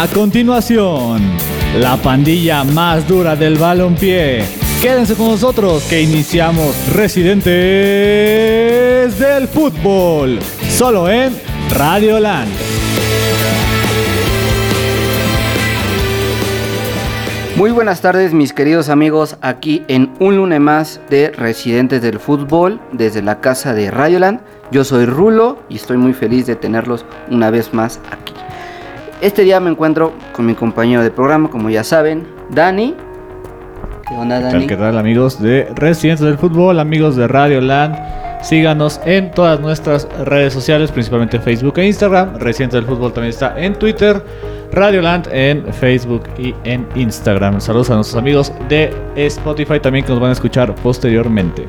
A continuación, la pandilla más dura del balompié. Quédense con nosotros que iniciamos Residentes del Fútbol, solo en Radio Land. Muy buenas tardes mis queridos amigos, aquí en un lunes más de Residentes del Fútbol desde la casa de Radioland. Yo soy Rulo y estoy muy feliz de tenerlos una vez más aquí. Este día me encuentro con mi compañero de programa, como ya saben, Dani. ¿Qué onda, Dani? ¿Qué tal, amigos de Residentes del Fútbol, amigos de Radio Land? Síganos en todas nuestras redes sociales, principalmente Facebook e Instagram. Residentes del Fútbol también está en Twitter. Radioland en Facebook y en Instagram. Saludos a nuestros amigos de Spotify también que nos van a escuchar posteriormente.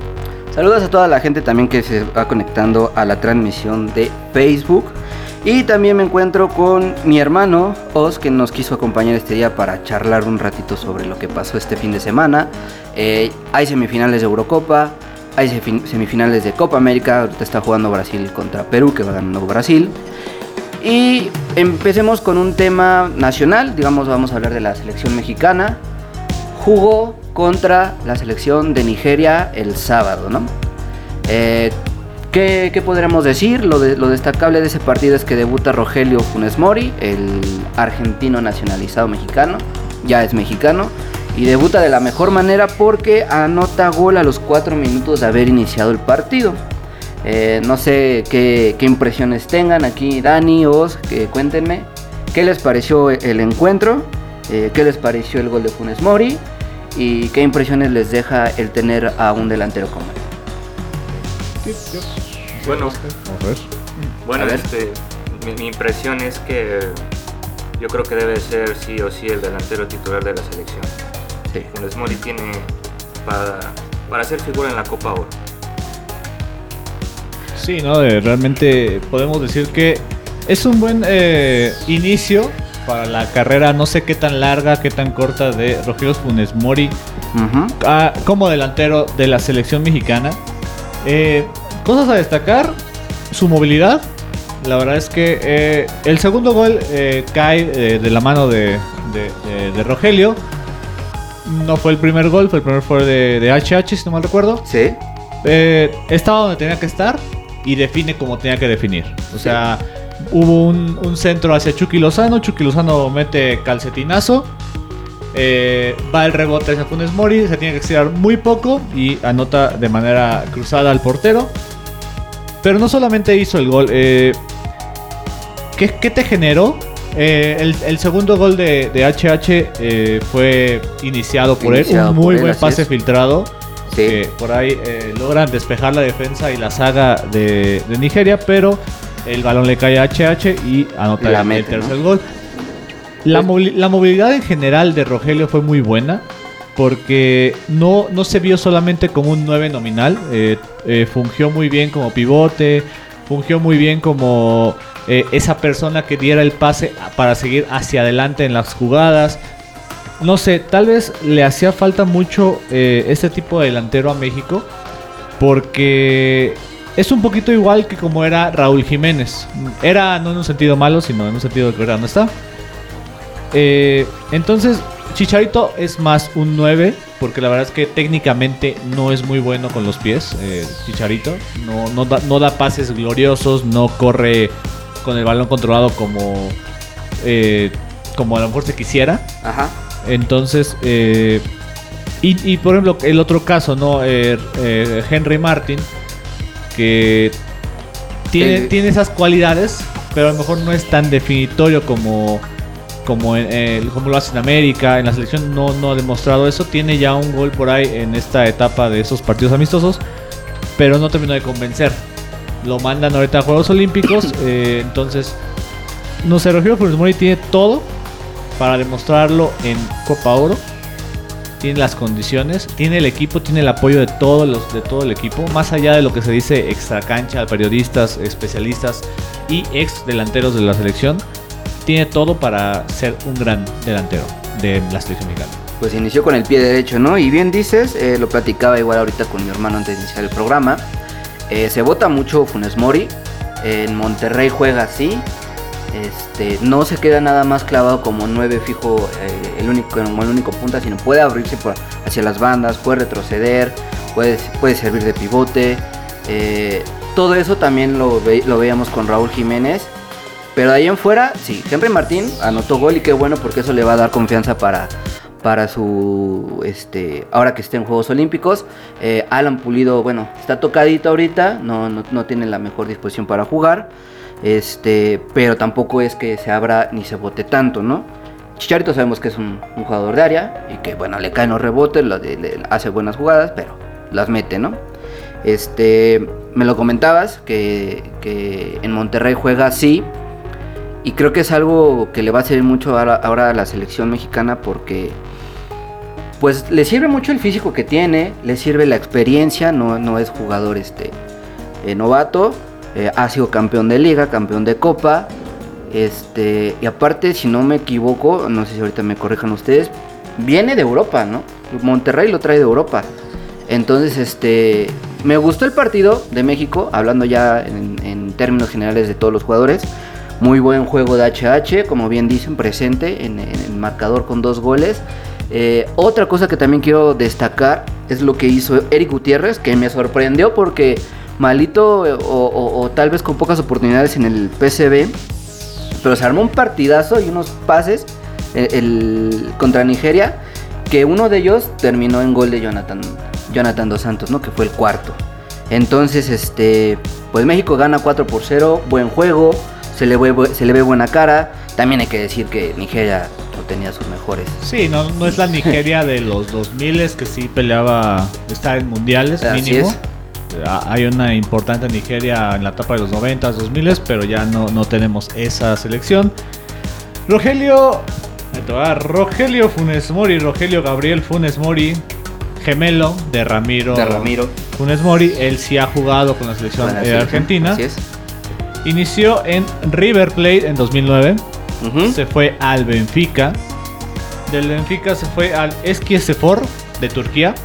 Saludos a toda la gente también que se va conectando a la transmisión de Facebook. Y también me encuentro con mi hermano Oz, que nos quiso acompañar este día para charlar un ratito sobre lo que pasó este fin de semana. Eh, hay semifinales de Eurocopa, hay semifinales de Copa América. Ahorita está jugando Brasil contra Perú, que va ganando Brasil. Y empecemos con un tema nacional. Digamos, vamos a hablar de la selección mexicana. Jugó contra la selección de Nigeria el sábado, ¿no? Eh, ¿Qué, podríamos decir? Lo, destacable de ese partido es que debuta Rogelio Funes Mori, el argentino nacionalizado mexicano, ya es mexicano, y debuta de la mejor manera porque anota gol a los 4 minutos de haber iniciado el partido. Eh, no sé qué, impresiones tengan aquí Dani, Oz, que cuéntenme. ¿Qué les pareció el encuentro? Eh, ¿Qué les pareció el gol de Funes Mori? ¿Y qué impresiones les deja el tener a un delantero como él? Bueno, bueno este, mi, impresión es que yo creo que debe ser sí o sí el delantero titular de la selección. Sí. Funes Mori tiene para, para ser figura en la Copa Oro. Sí, ¿no? realmente podemos decir que es un buen eh, inicio para la carrera, no sé qué tan larga, qué tan corta de Rogelio Funes Mori ah, como delantero de la selección mexicana. Eh, cosas a destacar, su movilidad. La verdad es que eh, el segundo gol eh, cae de la mano de, Rogelio. No fue el primer gol, fue el primer fue de, de HH, si no mal recuerdo. Sí. estaba donde tenía que estar y define como tenía que definir. O sea, hubo un, centro hacia Chucky Lozano. Chucky Lozano mete calcetinazo. Eh, va el rebote hacia Funes Mori, se tiene que estirar muy poco y anota de manera cruzada al portero. Pero no solamente hizo el gol, eh, ¿qué, te generó? Eh, el, segundo gol de, HH fue iniciado por él, un muy buen pase filtrado. por ahí logran despejar la defensa y la saga de, Nigeria, pero el balón le cae a HH y anota el tercer gol. La, movilidad en general de Rogelio fue muy buena porque no, no se vio solamente como un 9 nominal, eh, eh, fungió muy bien como pivote, fungió muy bien como eh, esa persona que diera el pase para seguir hacia adelante en las jugadas. No sé, tal vez le hacía falta mucho este tipo de delantero a México porque es un poquito igual que como era Raúl Jiménez. Era no en un sentido malo, sino en un sentido que ahora no está. Eh, entonces, Chicharito es más un 9, porque la verdad es que técnicamente no es muy bueno con los pies, eh, Chicharito. No, no, da, no da pases gloriosos, no corre con el balón controlado como, eh, como a lo mejor se quisiera. Ajá. Entonces, y, y, por ejemplo, el otro caso, ¿no? Henry Martin, que tiene, tiene esas cualidades, pero a lo mejor no es tan definitorio como como, como lo hace en América, en la selección no, no ha demostrado eso. Tiene ya un gol por ahí en esta etapa de esos partidos amistosos, pero no terminó de convencer. Lo mandan ahorita a Juegos Olímpicos, eh, entonces, no sé, Rogelio Funes Mori tiene todo para demostrarlo en Copa Oro. Tiene las condiciones, tiene el equipo, tiene el apoyo de todos los de todo el equipo, más allá de lo que se dice extra cancha, periodistas, especialistas y ex delanteros de la selección tiene todo para ser un gran delantero de la selección mexicana. Pues inició con el pie derecho, ¿no? Y bien dices, eh, lo platicaba igual ahorita con mi hermano antes de iniciar el programa. Eh, se vota mucho Funes Mori. En Monterrey juega así. Este, no se queda nada más clavado como nueve fijo, eh, el único, como el único punta, sino puede abrirse hacia las bandas, puede retroceder, puede, puede servir de pivote. Todo eso también lo veíamos con Raúl Jiménez. Pero de ahí en fuera, sí, Henry Martín anotó gol y qué bueno porque eso le va a dar confianza para, para su este ahora que esté en Juegos Olímpicos. Eh, Alan Pulido, bueno, está tocadito ahorita, no, no, tiene la mejor disposición para jugar. Este, pero tampoco es que se abra ni se bote tanto, ¿no? Chicharito sabemos que es un, jugador de área y que bueno, le caen los rebotes, le, hace buenas jugadas, pero las mete, ¿no? Este, me lo comentabas que, que en Monterrey juega así, y creo que es algo que le va a servir mucho ahora, a la selección mexicana porque pues le sirve mucho el físico que tiene, le sirve la experiencia, no, no es jugador este eh, novato, eh, ha sido campeón de liga, campeón de copa, este, y aparte si no me equivoco, no sé si ahorita me corrijan ustedes, viene de Europa, ¿no? Monterrey lo trae de Europa. Entonces, este, me gustó el partido de México, hablando ya en términos generales de todos los jugadores. Muy buen juego de HH, como bien dicen, presente en, el marcador con dos goles. Eh, otra cosa que también quiero destacar es lo que hizo Eric Gutiérrez, que me sorprendió porque malito o, tal vez con pocas oportunidades en el PCB, pero se armó un partidazo y unos pases el, contra Nigeria, que uno de ellos terminó en gol de Jonathan, Jonathan Dos Santos, ¿no? que fue el cuarto. Entonces, este, pues México gana 4 por 0, buen juego se le, ve, se le ve buena cara. También hay que decir que Nigeria no tenía sus mejores. Sí, no, no es la Nigeria de los 2000 que sí peleaba estar en mundiales mínimo. Ah, hay una importante Nigeria en la etapa de los 90, 2000, pero ya no, no tenemos esa selección. Rogelio, Rogelio Funes Mori, Rogelio Gabriel Funes Mori, gemelo de Ramiro, de Ramiro. Funes Mori, él sí ha jugado con la selección de Argentina. Así es. Inició en River Plate en 2009. Se fue al Benfica. Del Benfica se fue al Eskiesefor de Turquía.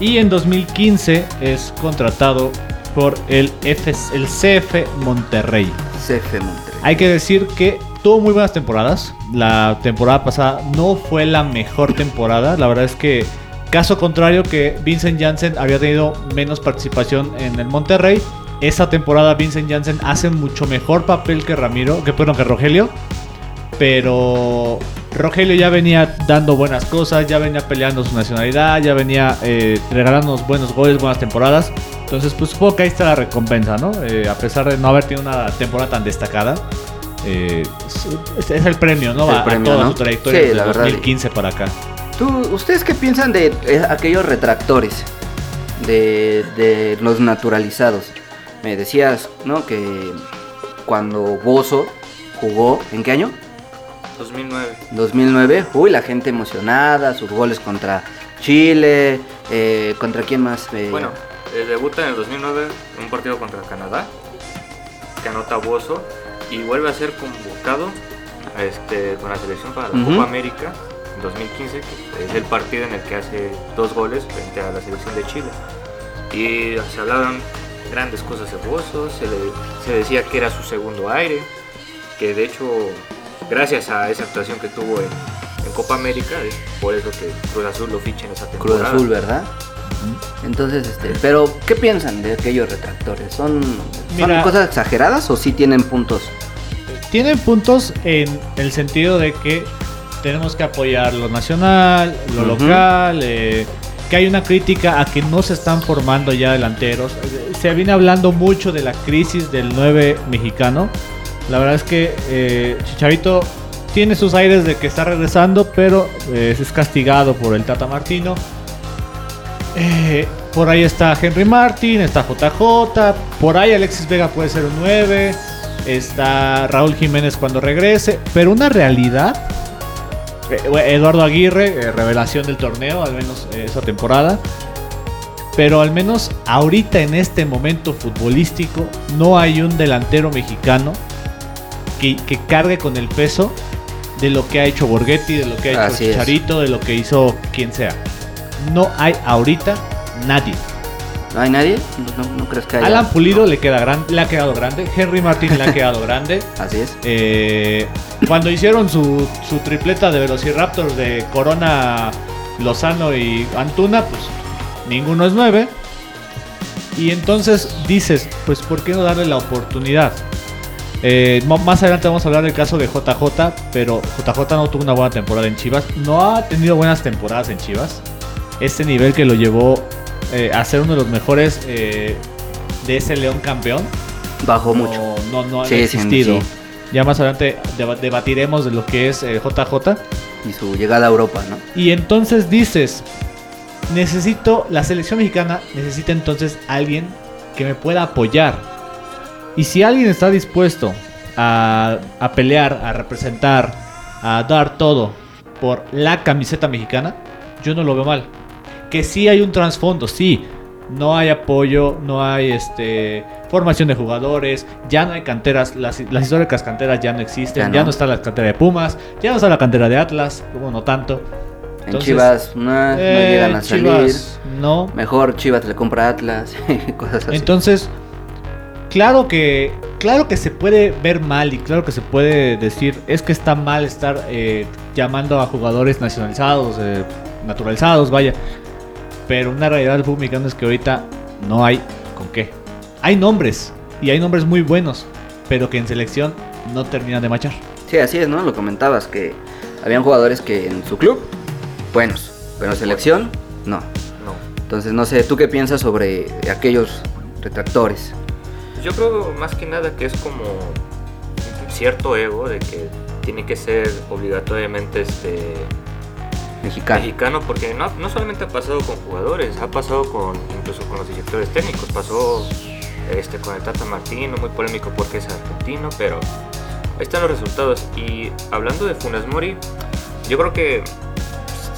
Y en 2015 es contratado por el, el CF Monterrey. CF Monterrey. Hay que decir que tuvo muy buenas temporadas. La temporada pasada no fue la mejor temporada. La verdad es que, caso contrario, que Vincent Janssen había tenido menos participación en el Monterrey esa temporada Vincent Janssen hace mucho mejor papel que Ramiro, que bueno, que Rogelio. Pero Rogelio ya venía dando buenas cosas, ya venía peleando su nacionalidad, ya venía eh, regalando buenos goles, buenas temporadas. Entonces, pues supongo que ahí está la recompensa, ¿no? Eh, a pesar de no haber tenido una temporada tan destacada. Eh, es, el premio, ¿no? a, toda su trayectoria sí, desde 2015 para acá. ¿Tú, ¿Ustedes qué piensan de aquellos retractores? De, de los naturalizados me decías, ¿no? Que cuando Bozo jugó, ¿en qué año? 2009. 2009, uy, la gente emocionada, sus goles contra Chile, eh, ¿contra quién más? Eh, bueno, eh, debuta en el 2009 en un partido contra Canadá, que anota Bozo y vuelve a ser convocado este, con la selección para la Copa América en 2015, que es el partido en el que hace dos goles frente a la selección de Chile. Y se hablaban grandes cosas de Bozo, se, se decía que era su segundo aire, que de hecho, gracias a esa actuación que tuvo en, Copa América, es por eso que Cruz Azul lo ficha en esa temporada. Cruz Azul, ¿verdad? Entonces, este, pero ¿qué piensan de aquellos retractores? ¿Son, cosas exageradas o sí tienen puntos? Tienen puntos en el sentido de que tenemos que apoyar lo nacional, lo local, eh, que hay una crítica a que no se están formando ya delanteros. Se viene hablando mucho de la crisis del 9 mexicano. La verdad es que eh, Chicharito tiene sus aires de que está regresando, pero eh, es castigado por el Tata Martino. Eh, por ahí está Henry Martin, está JJ, por ahí Alexis Vega puede ser un 9, está Raúl Jiménez cuando regrese, pero una realidad Eduardo Aguirre, eh, revelación del torneo, al menos eh, esa temporada. Pero al menos ahorita en este momento futbolístico no hay un delantero mexicano que, cargue con el peso de lo que ha hecho Borghetti, de lo que ha hecho Chicharito, de lo que hizo quien sea. No hay ahorita nadie. ¿No hay nadie? ¿No, crees que haya? Alan Pulido le, queda gran, le ha quedado grande. Henry Martin le ha quedado grande. Así es. Eh, cuando hicieron su, su tripleta de Velociraptor de Corona, Lozano y Antuna, pues ninguno es nueve. Y entonces dices, pues ¿por qué no darle la oportunidad? Eh, más adelante vamos a hablar del caso de JJ, pero JJ no tuvo una buena temporada en Chivas. No ha tenido buenas temporadas en Chivas. Este nivel que lo llevó eh, a ser uno de los mejores eh, de ese León campeón. Bajó mucho. No, no ha existido. Ya más adelante debatiremos de lo que es JJ. Y su llegada a Europa, ¿no? Y entonces dices, necesito, la selección mexicana necesita entonces alguien que me pueda apoyar. Y si alguien está dispuesto a, a pelear, a representar, a dar todo por la camiseta mexicana, yo no lo veo mal. Que sí hay un trasfondo, sí. No hay apoyo, no hay este formación de jugadores, ya no hay canteras, las, las históricas canteras ya no existen, ya no. está la cantera de Pumas, ya no está la cantera de Atlas, como no tanto. en Chivas no, eh, llegan a salir. No. Mejor Chivas le compra Atlas, cosas así. Entonces, claro que, claro que se puede ver mal y claro que se puede decir, es que está mal estar eh, llamando a jugadores nacionalizados, eh, naturalizados, vaya. Pero una realidad del fútbol mexicano es que ahorita no hay con qué. Hay nombres y hay nombres muy buenos, pero que en selección no terminan de machar. Sí, así es, ¿no? Lo comentabas, que habían jugadores que en su club, buenos, pero en selección, no. No. Entonces, no sé, ¿tú qué piensas sobre aquellos retractores? Yo creo más que nada que es como cierto ego de que tiene que ser obligatoriamente este mexicano. Mexicano, porque no, no solamente ha pasado con jugadores, ha pasado con incluso con los directores técnicos. Pasó este, con el Tata Martino, muy polémico porque es argentino, pero ahí están los resultados. Y hablando de Funes Mori, yo creo que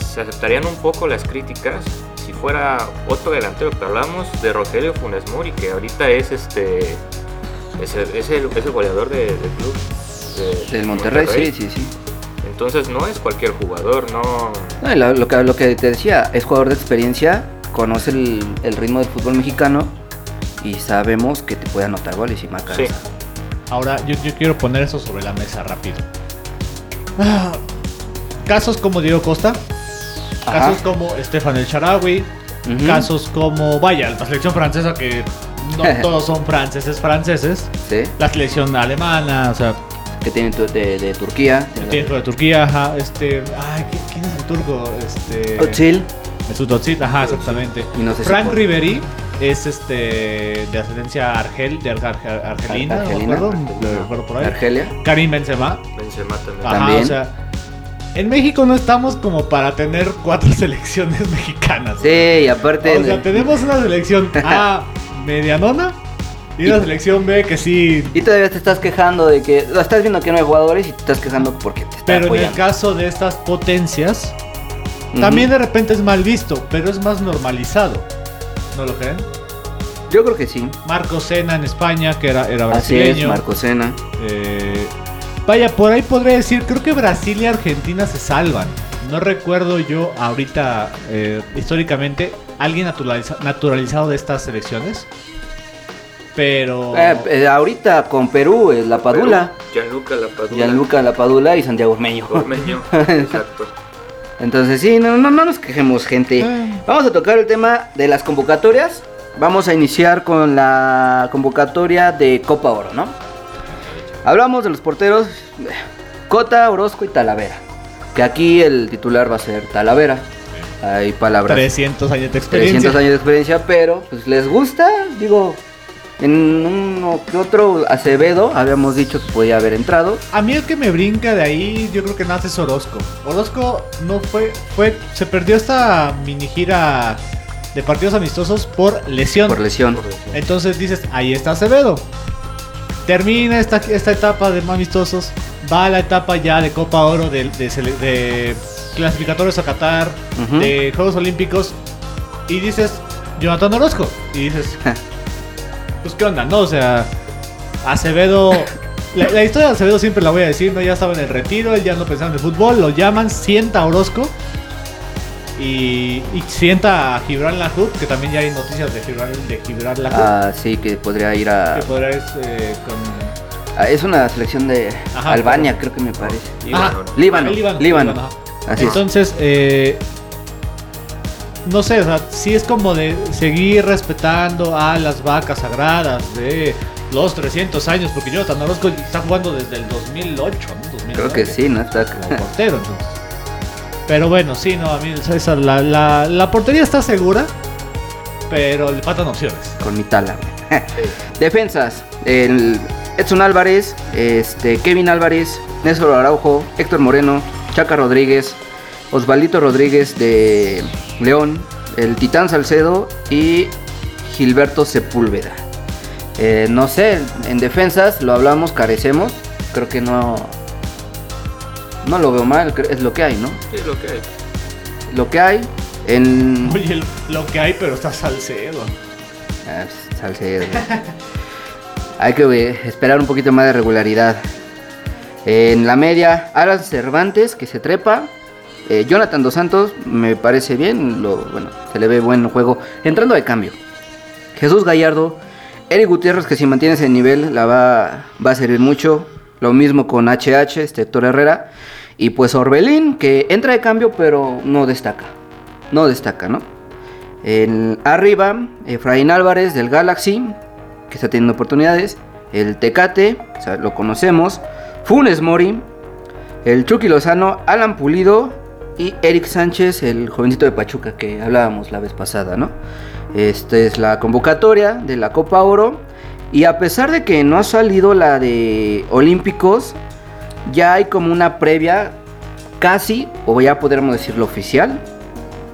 se aceptarían un poco las críticas si fuera otro delantero, pero hablamos de Rogelio Funes Mori, que ahorita es este es el, es el, goleador del club. del Monterrey, sí, sí, sí. Entonces no es cualquier jugador, no... lo, que, lo que te decía, es jugador de experiencia, conoce el, ritmo del fútbol mexicano y sabemos que te puede anotar goles y marcar. Sí. Ahora, yo, quiero poner eso sobre la mesa rápido. Ah, casos como Diego Costa, casos como Estefan El Charawi, casos como, vaya, la selección francesa que no todos son franceses franceses, ¿Sí? la selección alemana, o sea, que tiene de, de Turquía. Tiene de Turquía, ajá. Este, ay, ¿quién es el turco? Este. Otzil. Mesut Otzil, ajá, exactamente. Frank Riveri es este de ascendencia argel, de argelina, Argelina, ¿no? por ahí. Argelia. Karim Benzema. Benzema también. Ajá, también. O sea, en México no estamos como para tener cuatro selecciones mexicanas. Sí, y aparte. O sea, tenemos una selección A medianona y la selección B que sí. Y todavía te estás quejando de que. Estás viendo que no hay jugadores y te estás quejando porque te están Pero en el caso de estas potencias, también de repente es mal visto, pero es más normalizado. ¿No lo creen? Yo creo que sí. Marco Sena en España, que era, era brasileño. Así es, Marco Sena. Eh, vaya, por ahí podría decir, creo que Brasil y Argentina se salvan. No recuerdo yo ahorita, eh, históricamente, alguien naturalizado de estas selecciones. Pero. Eh, eh, ahorita con Perú, es la Padula. Gianluca La Padula. Gianluca La Padula y Santiago Ormeño. Ormeño, exacto. Entonces, sí, no, no, no nos quejemos, gente. Vamos a tocar el tema de las convocatorias. Vamos a iniciar con la convocatoria de Copa Oro, ¿no? Hablamos de los porteros Cota, Orozco y Talavera. Que aquí el titular va a ser Talavera. Hay palabras. 300 años de experiencia. 300 años de experiencia, pero pues les gusta, digo, en uno que otro Acevedo habíamos dicho que podía haber entrado. A mí el que me brinca de ahí, yo creo que nace es Orozco. Orozco no fue, fue, se perdió esta mini gira de partidos amistosos por lesión. Por lesión. Entonces dices, ahí está Acevedo. Termina esta, esta etapa de amistosos, va a la etapa ya de Copa Oro, de, de, clasificatorios a Qatar, de Juegos Olímpicos, y dices, Jonathan Orozco. Y dices, pues qué onda, ¿no? O sea, Acevedo... La, historia de Acevedo siempre la voy a decir, ¿no? Ya estaba en el retiro, él ya no pensaba en el fútbol, lo llaman, sienta Orozco. Y, sienta a Gibran Lahoud, que también ya hay noticias de Gibran, de Gibran Ah, sí, que podría ir a. Que podría ir eh, con. Ah, es una selección de Albania, creo que me parece. Líbano. Líbano. Líbano. Entonces, eh, no sé, o sea, sí es como de seguir respetando a las vacas sagradas de los 300 años, porque Jonathan Orozco está jugando desde el 2008, ¿no? Creo que sí, ¿no? Está como portero, entonces. Pero bueno, sí, no, a mí esa, la, la, la, portería está segura, pero le faltan opciones. Con mi tala. Defensas, el Edson Álvarez, este, Kevin Álvarez, Néstor Araujo, Héctor Moreno, Chaca Rodríguez, Osvaldito Rodríguez de León, el Titán Salcedo y Gilberto Sepúlveda. Eh, no sé, en defensas lo hablamos, carecemos. Creo que no. No lo veo mal, es lo que hay, ¿no? Sí, lo que hay. Lo que hay. En... Oye, lo que hay, pero está Salcedo. Ah, Salcedo. hay que esperar un poquito más de regularidad. En la media, Alan Cervantes, que se trepa. Eh, Jonathan Dos Santos me parece bien, lo, bueno, se le ve buen juego. Entrando de cambio. Jesús Gallardo, Eric Gutiérrez, que si mantiene ese nivel la va, va a servir mucho. Lo mismo con HH, este Héctor Herrera. Y pues Orbelín, que entra de cambio, pero no destaca. No destaca, ¿no? Arriba, Efraín Álvarez del Galaxy, que está teniendo oportunidades. El Tecate, lo conocemos. Funes Mori. El Chucky Lozano, Alan Pulido y Eric Sánchez, el jovencito de Pachuca que hablábamos la vez pasada, ¿no? Esta es la convocatoria de la Copa Oro. Y a pesar de que no ha salido la de Olímpicos, ya hay como una previa casi, o ya podríamos decirlo oficial,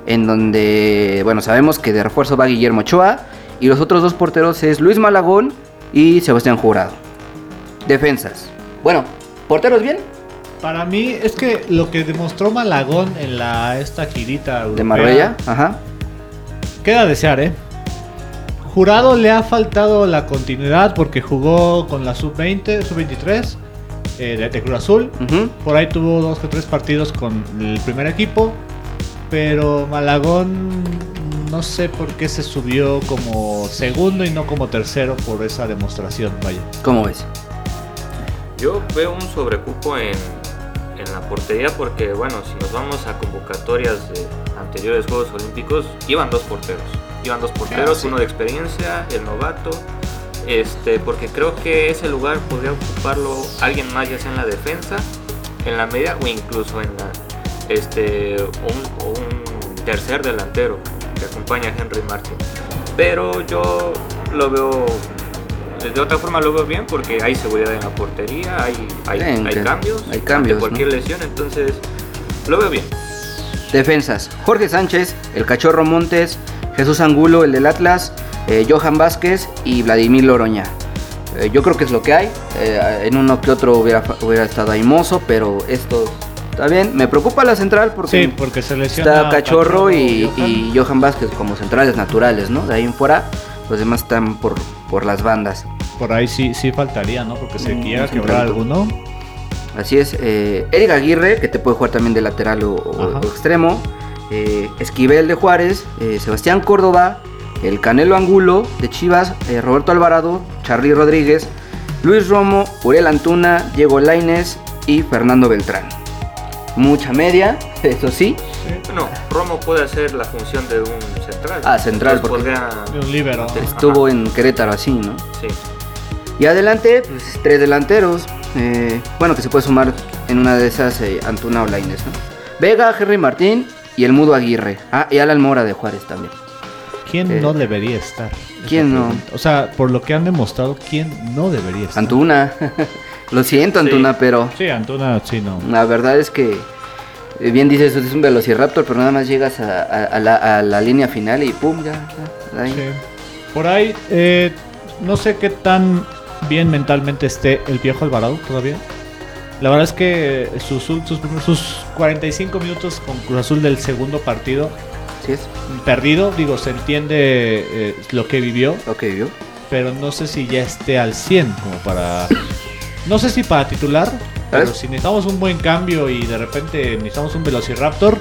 en donde, bueno, sabemos que de refuerzo va Guillermo Ochoa y los otros dos porteros es Luis Malagón y Sebastián Jurado. Defensas. Bueno, porteros bien, para mí es que lo que demostró Malagón en la esta girita de Marbella, ajá. Queda a desear, ¿eh? Jurado le ha faltado la continuidad porque jugó con la sub-20, sub-23 eh, de, Cruz Azul. Por ahí tuvo dos o tres partidos con el primer equipo. Pero Malagón no sé por qué se subió como segundo y no como tercero por esa demostración, vaya. ¿Cómo ves? Yo veo un sobrecupo en en la portería porque, bueno, si nos vamos a convocatorias de anteriores Juegos Olímpicos, iban dos porteros. Iban dos porteros, ah, uno de experiencia, el novato, este, porque creo que ese lugar podría ocuparlo alguien más, ya sea en la defensa, en la media o incluso en la, este, un, un tercer delantero que acompaña a Henry Martin. Pero yo lo veo de otra forma lo veo bien porque hay seguridad en la portería, hay, hay, cambios, hay cambios cualquier lesión, entonces lo veo bien. Defensas, Jorge Sánchez, el Cachorro Montes, Jesús Angulo, el del Atlas, eh, Johan Vázquez y Vladimir Loroña. Eh, yo creo que es lo que hay. Eh, en uno que otro hubiera, hubiera estado Aimoso, pero esto está bien. Me preocupa la central porque, sí, porque se está Cachorro, y, y, Johan Vázquez como centrales naturales, ¿no? De ahí en fuera los demás están por, por las bandas. Por ahí sí, sí faltaría, ¿no? Porque se mm, quiera quebrar alguno. Así es. Eh, Eric Aguirre, que te puede jugar también de lateral o, extremo. Eh, Esquivel de Juárez. Eh, Sebastián Córdoba. El Canelo Angulo de Chivas. Eh, Roberto Alvarado. Charly Rodríguez. Luis Romo. Uriel Antuna. Diego Laines. Y Fernando Beltrán. Mucha media, eso sí. Bueno, Romo puede hacer la función de un central. Ah, central, porque de un líbero. Estuvo en Querétaro así, ¿no? Sí. Y adelante, pues tres delanteros. Eh, bueno, que se puede sumar en una de esas eh, Antuna o Laines, ¿no? Vega, Henry Martín y el Mudo Aguirre. Ah, y Alan Mora de Juárez también. ¿Quién eh, no debería estar? ¿Quién no? O sea, por lo que han demostrado, ¿quién no debería estar? Antuna. lo siento, Antuna, pero. Sí, Antuna, sí, no. La verdad es que eh, bien dices, es un Velociraptor, pero nada más llegas a, la, línea final y pum, ya. Por ahí, eh, no sé qué tan bien mentalmente esté el viejo Alvarado todavía. La verdad es que sus, sus, 45 minutos con Cruz Azul del segundo partido, ¿Sí es? perdido, digo, se entiende eh, lo que vivió. Lo que vivió. Pero no sé si ya esté al 100 como para... No sé si para titular, pero si necesitamos un buen cambio y de repente necesitamos un Velociraptor,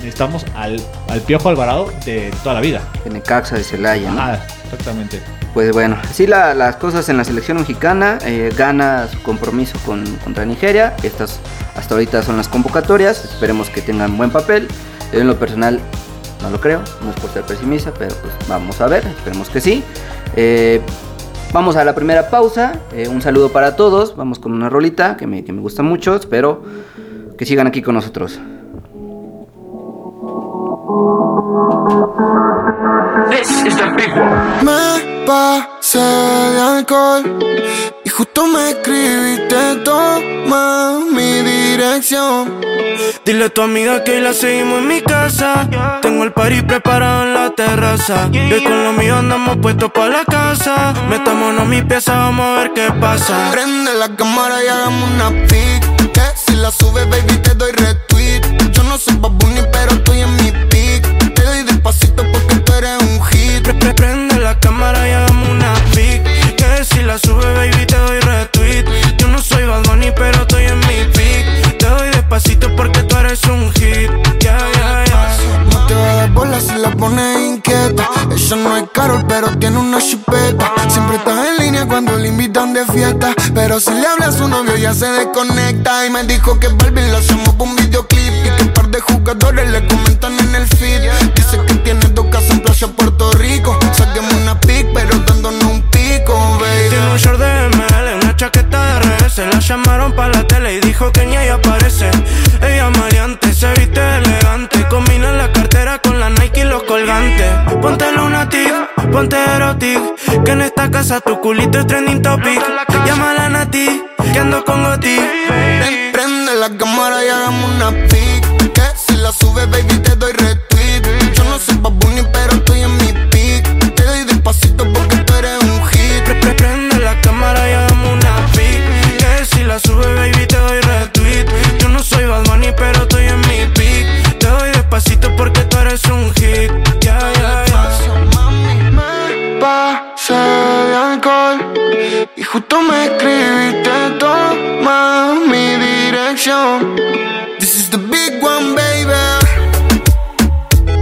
necesitamos al, al Piojo Alvarado de toda la vida. En Necaxa de Celaya, ¿no? Ah, exactamente. Pues bueno, así las cosas en la selección mexicana. Eh, gana su compromiso con, contra Nigeria. Estas hasta ahorita son las convocatorias. Esperemos que tengan buen papel. En lo personal no lo creo, no es por ser pesimista, pero pues vamos a ver, esperemos que sí. Eh, vamos a la primera pausa. Eh, un saludo para todos. Vamos con una rolita que me, que me gusta mucho. Espero que sigan aquí con nosotros. Me pasé de alcohol y justo me escribiste toma mi dirección. Dile a tu amiga que la seguimos en mi casa. Tengo el party preparado en la terraza. Y con lo mío andamos puestos para la casa. Metámonos mi pieza, vamos a ver qué pasa. Prende la cámara y hagamos una pic. Que si la sube, baby, te doy retweet. Carol, pero tiene una chipeta. Siempre está en línea cuando le invitan de fiesta. Pero si le habla a su novio, ya se desconecta. Y me dijo que Barbie lo hacemos por un videoclip. Y que un par de jugadores le comentan en el feed. Dice que tiene dos casas en Playa Puerto Rico. Saquemos ponte erotic. Que en esta casa tu culito es trending topic. Llámala a Nati, que ando con Goti. Pre- Prende la cámara y hagamos una pic. Que si la sube, baby, This is the big one, baby.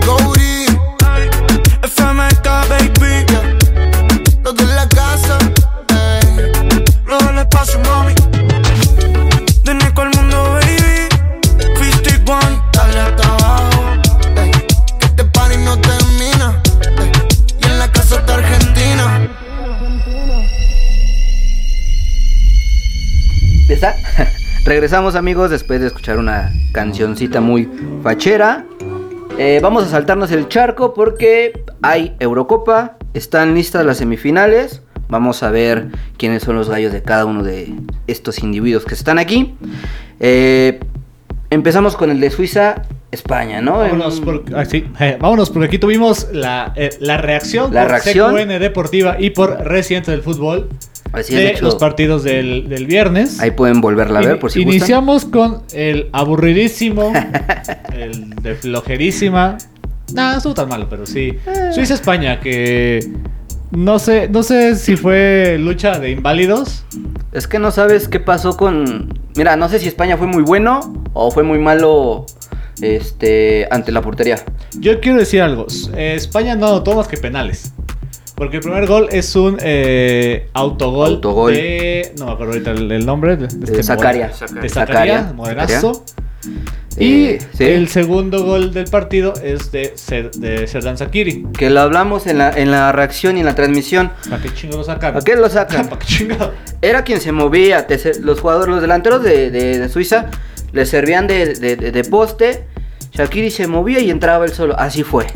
Goldie, FMK, baby. Los de la casa, ey. Los del espacio, mami. De Nico al mundo, baby. Fisty One, dale hasta abajo. Que este party no termina. Y en la casa está Argentina. ¿Está? Regresamos amigos después de escuchar una cancioncita muy fachera. Eh, vamos a saltarnos el charco porque hay Eurocopa, están listas las semifinales. Vamos a ver quiénes son los gallos de cada uno de estos individuos que están aquí. Eh, empezamos con el de Suiza, España, ¿no? Vámonos, En- por- ah, sí, eh, vámonos porque aquí tuvimos la, la reacción La por reacción. CQN Deportiva y por Residente del Fútbol Así de hecho, los partidos del, del viernes. ahí pueden volverla a ver por si gustan. Iniciamos con el aburridísimo, el de flojerísima. No, no estuvo tan malo, pero sí. Eh. Suiza-España, que no sé, no sé si fue lucha de inválidos. Es que no sabes qué pasó con. Mira, no sé si España fue muy bueno o fue muy malo este, ante la portería. Yo quiero decir algo. España no anotó más que penales. Porque el primer gol es un eh, autogol, Autogol. de. No me acuerdo ahorita el, el nombre. De, De Zacaria. De Zacaria, moderazo. Y Eh, sí. el segundo gol del partido es de, de Serdan Sakiri. Que lo hablamos en la, en la reacción y en la transmisión. ¿Para qué chingo lo sacan? ¿A qué lo sacan? ¿Para qué chingado? Era quien se movía. los jugadores, los delanteros de, de- de Suiza, le servían de, de- de- de poste. Shakiri se movía y entraba él solo. Así fue.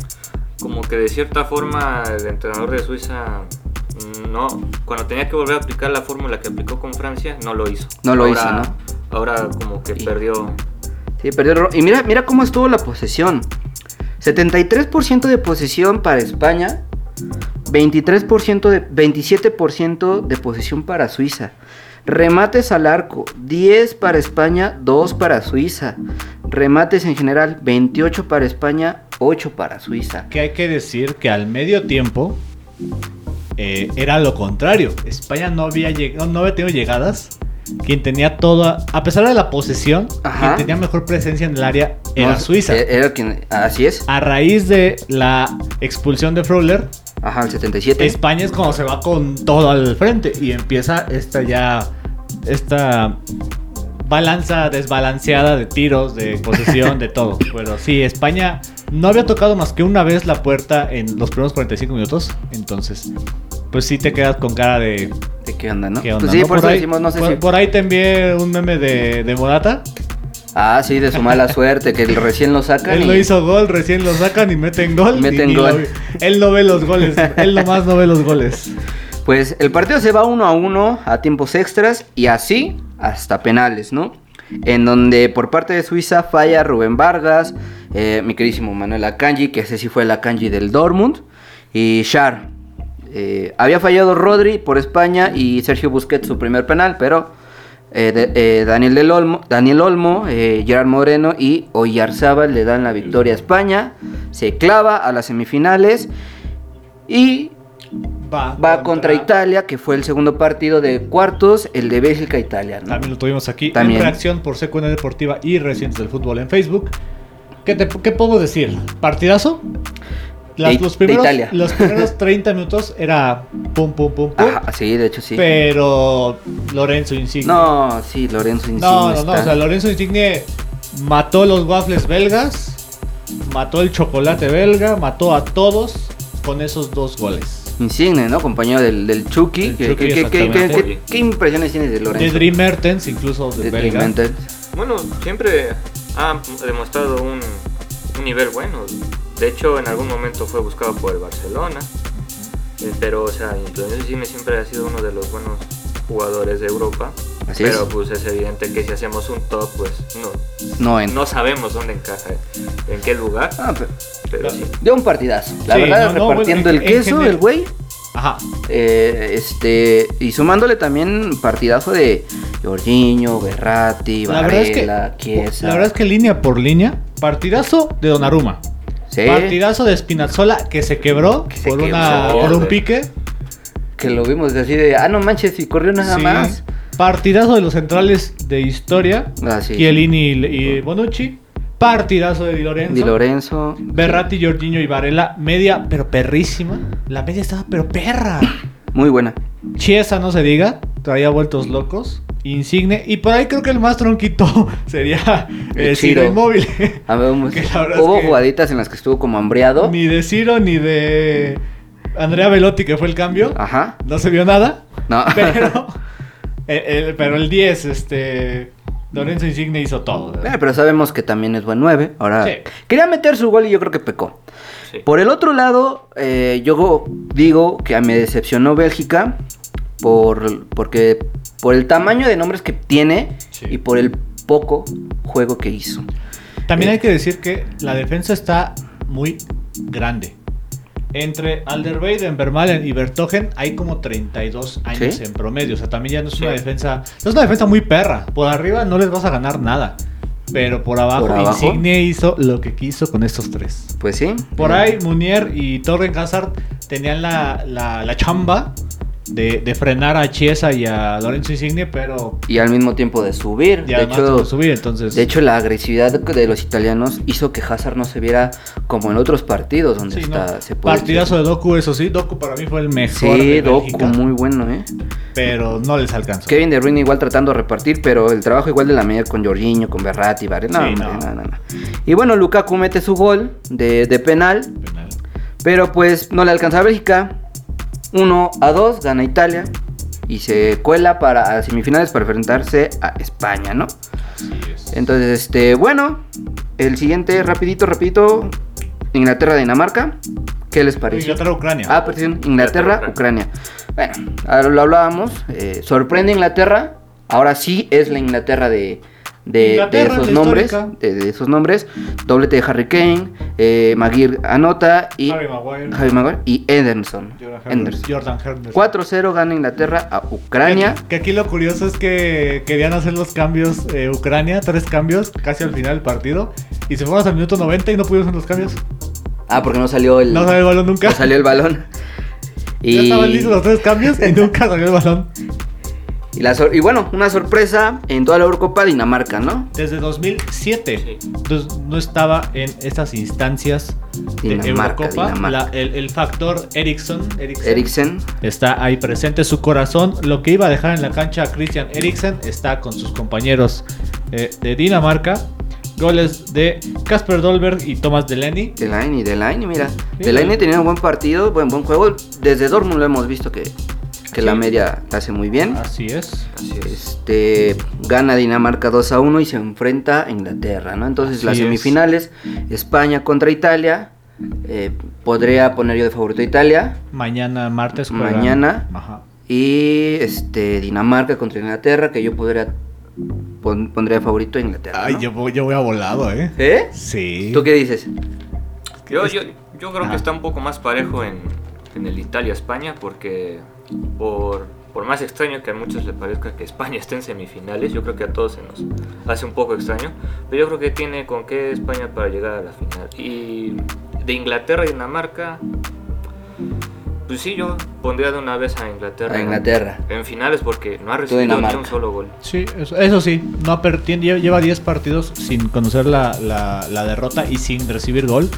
Como que de cierta forma el entrenador de Suiza mm, no, cuando tenía que volver a aplicar la fórmula que aplicó con Francia, no lo hizo. No lo Ahora- hizo, ¿no? Ahora como que Y- perdió. Sí, perdió Y mira, mira cómo estuvo la posesión. 73% de posesión para España. 23% de, 27% de posesión para Suiza. Remates al arco. 10 para España, 2 para Suiza. Remates en general. 28 para España, 8 para Suiza. Que hay que decir que al medio tiempo eh, era lo contrario. España no había, no, no había tenido llegadas. Quien tenía toda, a pesar de la posesión, Ajá. quien tenía mejor presencia en el área era Suiza. e-, Era quien, así es. A raíz de la expulsión de Fröller, Ajá, el 77. España es cuando se va con todo al frente y empieza esta ya esta balanza desbalanceada de tiros, de posesión, de todo. Pero sí, España no había tocado más que una vez la puerta en los primeros 45 minutos, entonces pues sí te quedas con cara de ¿De qué onda, no? ¿qué onda? Pues sí, no? por, eso ahí, decimos, no sé por, si. por ahí te envié un meme de, de Morata. Ah, sí, de su mala suerte, que recién lo sacan. Él y- no hizo gol, recién lo sacan y meten gol. Meten y- y lo- gol. él no ve los goles, él nomás no ve los goles. Pues el partido se va uno a uno a tiempos extras y así hasta penales, ¿no? En donde por parte de Suiza falla Rubén Vargas, eh, mi queridísimo Manuel Akanji, que ese sí fue el Akanji del Dortmund, y Char. Eh, había fallado Rodri por España y Sergio Busquets su primer penal, pero eh, Daniel, del Olmo, Daniel Olmo, Gerard Moreno y Oyarzábal le dan la victoria a España. Se clava a las semifinales y Va, Va contra Italia, que fue el segundo partido de cuartos, el de Bélgica-Italia. ¿no? También lo tuvimos aquí También. en reacción por CQN Deportiva y Recientes del Fútbol en Facebook. ¿Qué, te, qué puedo decir? ¿Partidazo? Las- De- los, primeros, los primeros 30 minutos era pum, pum, pum, pum. Ajá, sí, de hecho sí. Pero Lorenzo Insigne. No, sí, Lorenzo Insigne no, no, no. O sea, Lorenzo Insigne mató los waffles belgas, mató el chocolate belga, mató a todos con esos dos goles. Insigne, ¿no? Compañero del, del Chucky. ¿Qué, Chucky, qué- qué- qué- exactamente. qué- qué impresiones tienes de De Lorenzo? Dream Mertens, incluso de, De. Dream Bueno, siempre ha demostrado un, un nivel bueno. De hecho, en algún momento fue buscado por el Barcelona. Eh, pero, o sea, Insigne siempre ha sido uno de los buenos jugadores de Europa. Así pero es. pues es evidente que si hacemos un top, pues no, No, en... no sabemos dónde encaja, en qué lugar. Ah, pero Pero sí. dio un partidazo. La Sí, verdad, no, no, repartiendo bueno, el en- en queso, general- el güey. Ajá. eh, este y sumándole también partidazo de Jorginho, Berratti, La verdad, es que, Varela, Chiesa. la verdad es que línea por línea, partidazo de Donnarumma. Sí, Partidazo de Spinazzola que se quebró Que se por, una, quebró, por un pique. que lo vimos así de, ah, no manches, y corrió nada Sí. más. Partidazo de los centrales de historia. Ah, sí. Chiellini y, y Bonucci. Partidazo de Di Lorenzo. Di Lorenzo. Berratti, Jorginho y Varela. Media, pero perrísima. La media estaba, pero perra. Muy buena. Chiesa, no se diga. Traía vueltos locos. Insigne. Y por ahí creo que el más tronquito sería El eh, Ciro. Inmóvil. Hubo es que- jugaditas en las que estuvo como hambreado. ni de Ciro ni de Andrea Velotti, que fue el cambio. Ajá. No se vio nada. No. Pero, el, el- pero el 10, este. Lorenzo Insigne hizo todo. Eh, pero sabemos que también es buen 9. Ahora, Sí. quería meter su gol y yo creo que pecó. Sí. Por el otro lado, eh, yo digo que me decepcionó Bélgica por, porque, por el tamaño de nombres que tiene Sí. y por el poco juego que hizo. También Eh. hay que decir que la defensa está muy grande. Entre Alderweireld, Vermaelen y Bertogen hay como 32 años ¿Sí? en promedio. O sea, también ya no es una Sí. defensa. No es una defensa muy perra. Por arriba no les vas a ganar nada. Pero por abajo, Por abajo. Insigne hizo lo que quiso con estos tres. Pues sí. Por ahí Munier y Torren Hazard tenían la, la, la chamba de, de frenar a Chiesa y a Lorenzo Insigne, pero Y al mismo tiempo de subir. y de, hecho, que subir, entonces... de hecho, la agresividad de los italianos hizo que Hazard no se viera como en otros partidos donde Sí, está, no. se puede Partidazo de Doku, eso sí. Doku para mí fue el mejor Sí, de Doku, Bélgica, muy bueno, ¿eh? pero no les alcanzó. Kevin De Bruyne igual tratando de repartir, pero el trabajo igual de la media con Jorginho, con Berratti, Varela. Sí, no, no, no. Y bueno, Lukaku mete su gol de, de penal, Penal. pero pues no le alcanza a Bélgica. 1 a 2, gana Italia y se cuela para a semifinales para enfrentarse a España, ¿no? Así es. Entonces, este, bueno, el siguiente, rapidito, rapidito, Inglaterra-Dinamarca. ¿Qué les pareció? Inglaterra, Ucrania. Ah, perdón, Inglaterra, Inglaterra, Ucrania. Bueno, ahora lo hablábamos. eh, sorprende Inglaterra. Ahora sí es la Inglaterra de, de, esos nombres. De, de esos nombres. Doblete de Harry Kane. Eh, Maguire anota. Y Harry Maguire. Harry Maguire y Ederson. Jordan Henderson. Jordan Henderson. 4-0 gana Inglaterra a Ucrania. Que, que aquí lo curioso es que querían hacer los cambios eh, Ucrania, tres cambios casi al final del partido. Y se fueron hasta el minuto 90 y no pudieron hacer los cambios. Ah, porque no salió el, No salió el balón nunca. no salió el balón. Ya estaban listos los tres cambios y nunca salió el balón. Y, la y bueno, una sorpresa en toda la Eurocopa, Dinamarca, ¿no? Desde 2007 no estaba en estas instancias de Eurocopa. el, factor Ericsson, Eriksen está ahí presente. Su corazón, lo que iba a dejar en la cancha Christian Eriksen, está con sus compañeros eh, de Dinamarca. Goles de Casper Dolberg y Thomas Delaney. Delaney, Delaney, mira. Delaney tenía un buen partido, buen, buen juego. Desde Dortmund lo hemos visto que que la media hace muy bien. Así es. Este gana Dinamarca 2 a 1 y se enfrenta a Inglaterra, ¿no? Entonces las semifinales, España contra Italia. Eh, podría poner yo de favorito a Italia. Mañana martes. Mañana. Ajá. Y este Dinamarca contra Inglaterra, que yo podría pondría de favorito a Inglaterra. Ay, yo, yo voy a volado, ¿eh? ¿Eh? Sí. ¿Tú qué dices? Yo, yo, yo creo que está un poco más parejo en, en el Italia-España porque por, por más extraño que a muchos les parezca que España esté en semifinales, yo creo que a todos se nos hace un poco extraño, pero yo creo que tiene con qué España para llegar a la final. Y de Inglaterra y Dinamarca, pues sí, yo pondría de una vez a Inglaterra. A Inglaterra. En, finales porque no ha recibido ni un solo gol. Sí, eso, sí, no lleva 10 partidos sin conocer la, la, la derrota y sin recibir gol.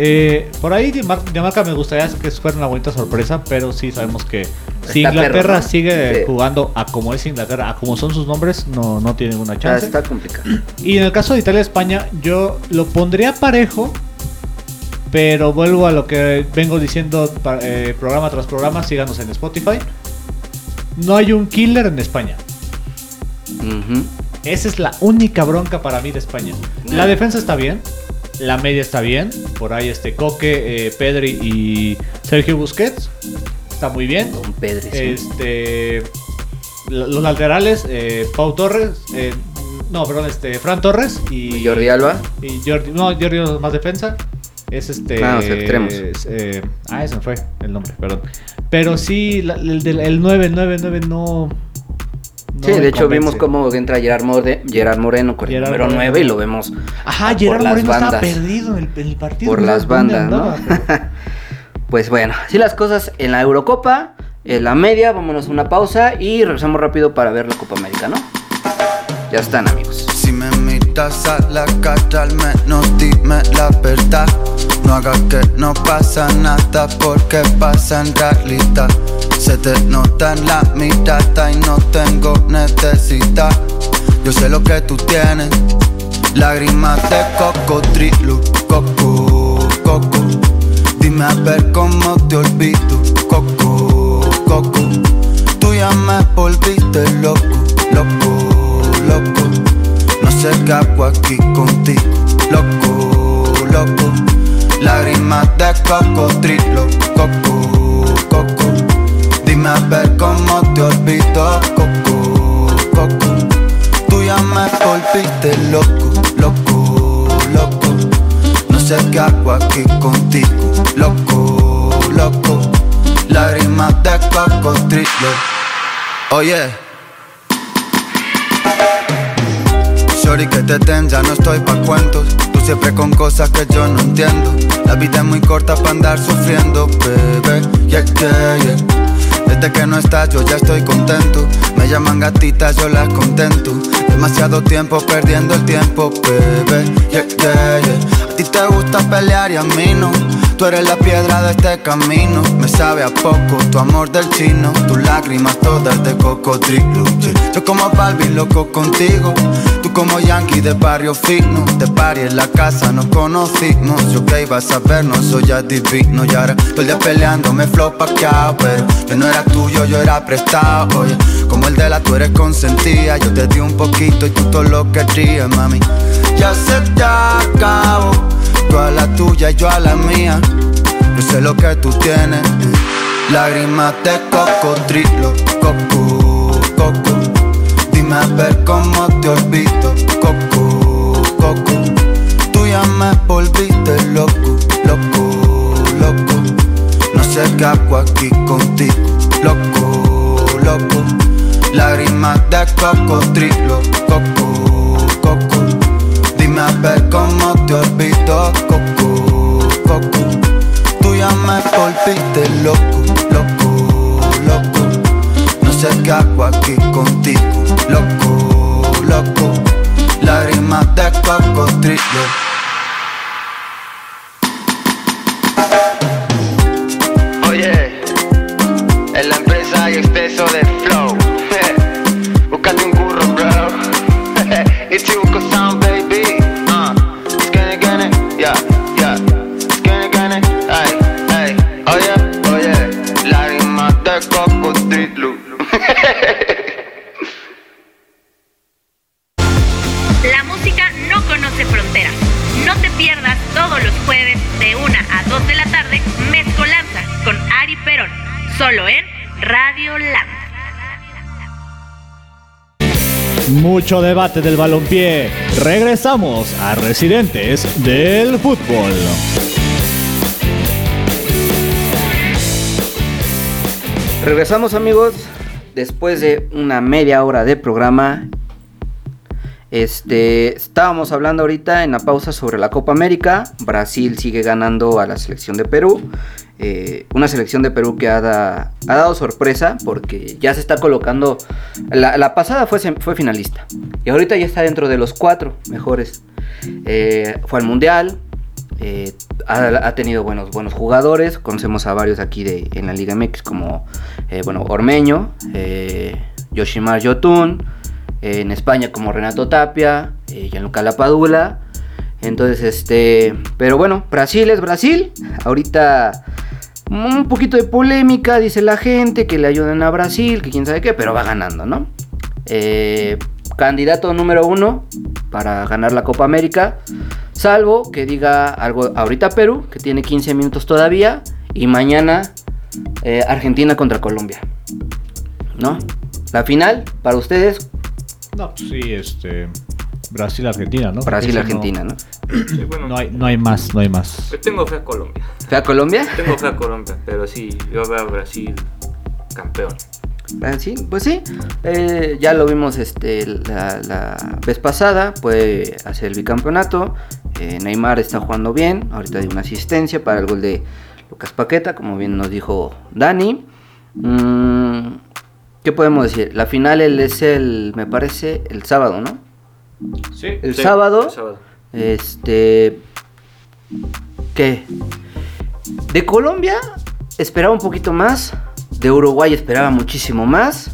Eh, por ahí Dinamarca me gustaría que fuera una bonita sorpresa, pero sí sabemos que si Inglaterra sigue jugando a como es Inglaterra, a como son sus nombres, no, no tiene ninguna chance. está complicado. Y en el caso de Italia-España, yo lo pondría parejo, pero vuelvo a lo que vengo diciendo eh, programa tras programa, síganos en Spotify. No hay un killer en España. Esa es la única bronca para mí de España. La defensa está bien, la media está bien. Por ahí este Coque, eh, Pedri y Sergio Busquets. Está muy bien. Don Pedri. Este. Los laterales, eh, Pau Torres. Eh, no, perdón, este. Fran Torres y. Jordi Alba. Y Jordi. No, Jordi más defensa. Es este. Ah, extremos. ah, ese fue el nombre, perdón. Pero sí, el, el 9, 9, 9 no sí, de hecho vimos cómo entra Gerard, Gerard Moreno con el número 9 y lo vemos Ajá, Gerard Moreno estaba perdido en el, partido. Por las bandas, ¿no? pues bueno, así las cosas en la Eurocopa, en la media, vámonos a una pausa y regresamos rápido para ver la Copa América, ¿no? Ya están amigos. Si me invitas a la cara al menos dime la verdad. No hagas que no pasa nada porque pasa en realidad. Se te nota en la mirada y no tengo necesidad. Yo sé lo que tú tienes. Lágrimas de cocodrilo, coco, coco. Dime a ver cómo te olvido, coco, coco. Tú ya me volviste loco, loco, loco. No sé qué hago aquí contigo, loco, loco. Lágrimas de cocodrilo, coco, coco. Dime a ver cómo te olvido, coco, coco. Tú ya me volviste loco, loco, loco. No sé qué hago aquí contigo, loco, loco. Lágrimas de cocodrilo. Oye. Sorry que te ten, ya no estoy pa' cuentos. Tú siempre con cosas que yo no entiendo. La vida es muy corta para andar sufriendo, bebé. Yeah, yeah, yeah. Desde que no estás yo ya estoy contento. Me llaman gatitas, yo las contento. Demasiado tiempo perdiendo el tiempo, bebé. Yeah, yeah, yeah. A ti te gusta pelear y a mí no. Tú eres la piedra de este camino. Me sabe a poco tu amor del chino. Tus lágrimas todas de cocodrilo. Yo como Balvin loco contigo. Tú como Yankee de barrio fino. De party en la casa nos conocimos. Yo que iba a no soy ya divino. Y ahora estoy ya peleando, me paqueado. Pero yo no era tuyo, yo era prestado. Oye, como el de la tú eres consentida. Yo te di un poquito y tú todo lo que querías, mami. Ya se te acabó. Tú a la tuya y yo a la mía. Yo sé lo que tú tienes. Lágrimas de cocodrilo, coco, coco. Dime a ver cómo te olvido, coco, coco. Tú ya me volviste loco, loco, loco. No sé qué hago aquí contigo, loco, loco. Lágrimas de cocodrilo, coco, coco. Dime a ver cómo quitó coco, coco. Tú ya me volviste loco, loco, loco. No sé qué hago aquí contigo, loco, loco. Lágrimas de cocotrillo. Mucho debate del balompié. Regresamos a Residentes del Fútbol. Regresamos amigos, después de una media hora de programa. Este, estábamos hablando ahorita en la pausa sobre la Copa América. Brasil sigue ganando a la selección de Perú. Eh, una selección de Perú que ha, da- ha dado sorpresa porque ya se está colocando. La, pasada fue, finalista y ahorita ya está dentro de los cuatro mejores. Eh, fue al mundial, eh, ha, tenido buenos, jugadores. Conocemos a varios aquí de, en la Liga MX como bueno, Ormeño, eh, Yoshimar Yotun. En España como Renato Tapia, eh, Gianluca Lapadula. Entonces, este. Pero bueno, Brasil es Brasil. Ahorita. Un poquito de polémica, dice la gente, que le ayuden a Brasil, que quién sabe qué, pero va ganando, ¿no? Eh, candidato número uno para ganar la Copa América. Salvo que diga algo ahorita Perú, que tiene 15 minutos todavía. Y mañana eh, Argentina contra Colombia. ¿No? La final, para ustedes, No, pues sí, este. Brasil-Argentina, ¿no? Brasil-Argentina, ¿no? Sí, bueno, No, hay, no hay más, no hay más. yo tengo fe a Colombia. ¿Fue a Colombia? Tengo fe a Colombia, pero sí, yo veo a Brasil campeón. Brasil, pues sí. eh, ya lo vimos este, la, la vez pasada. Puede hacer el bicampeonato. eh, Neymar está jugando bien. Ahorita dio una asistencia para el gol de Lucas Paqueta, como bien nos dijo Dani. Mm, ¿Qué podemos decir? La final el- es el, me parece, el sábado, ¿no? Sí. El Sí, sábado. el sábado. Este. ¿Qué? De Colombia esperaba un poquito más. De Uruguay esperaba muchísimo más.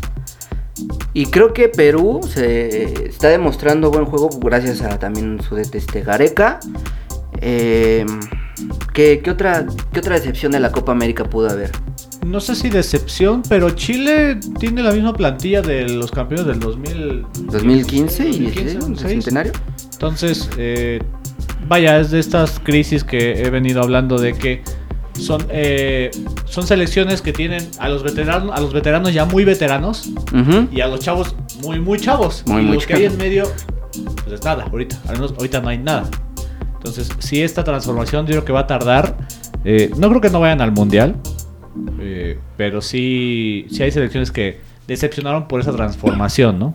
Y creo que Perú se está demostrando buen juego gracias a también su DT este Gareca. Eh, ¿qué, qué otra, ¿Qué otra decepción de la Copa América pudo haber? No sé si decepción, pero Chile tiene la misma plantilla de los campeones del 2000, 2015 y 2015, el 16. centenario. Entonces, eh, vaya, es de estas crisis que he venido hablando de que son, eh, son selecciones que tienen a los veteranos, a los veteranos ya muy veteranos y a los chavos muy muy chavos. Muy, y muy los que hay en medio, pues es nada, ahorita, al menos ahorita no hay nada. Entonces, si esta transformación yo creo que va a tardar, eh, no creo que no vayan al mundial, eh, pero sí, sí hay selecciones que decepcionaron por esa transformación, ¿no?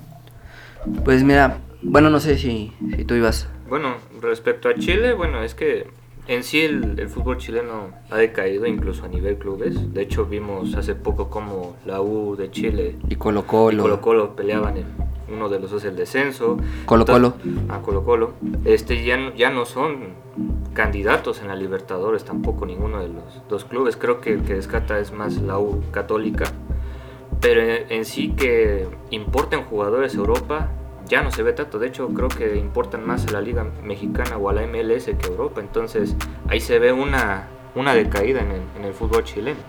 Pues mira, bueno, no sé si, si tú ibas. Bueno, respecto a Chile, bueno, es que en sí el, el fútbol chileno ha decaído incluso a nivel clubes. De hecho, vimos hace poco como la U de Chile Y Colo y Colo. Colo Colo peleaban en uno de los dos el descenso. Colo Colo. A Colo Colo. Este, ya, no- ya no son candidatos en la Libertadores tampoco ninguno de los dos clubes. Creo que el que descata es más la U católica. Pero en, en sí que importen jugadores a Europa ya no se ve tanto. De hecho, creo que importan más a la Liga Mexicana o a la MLS que a Europa. Entonces ahí se ve una, una decaída en el, en el fútbol chileno.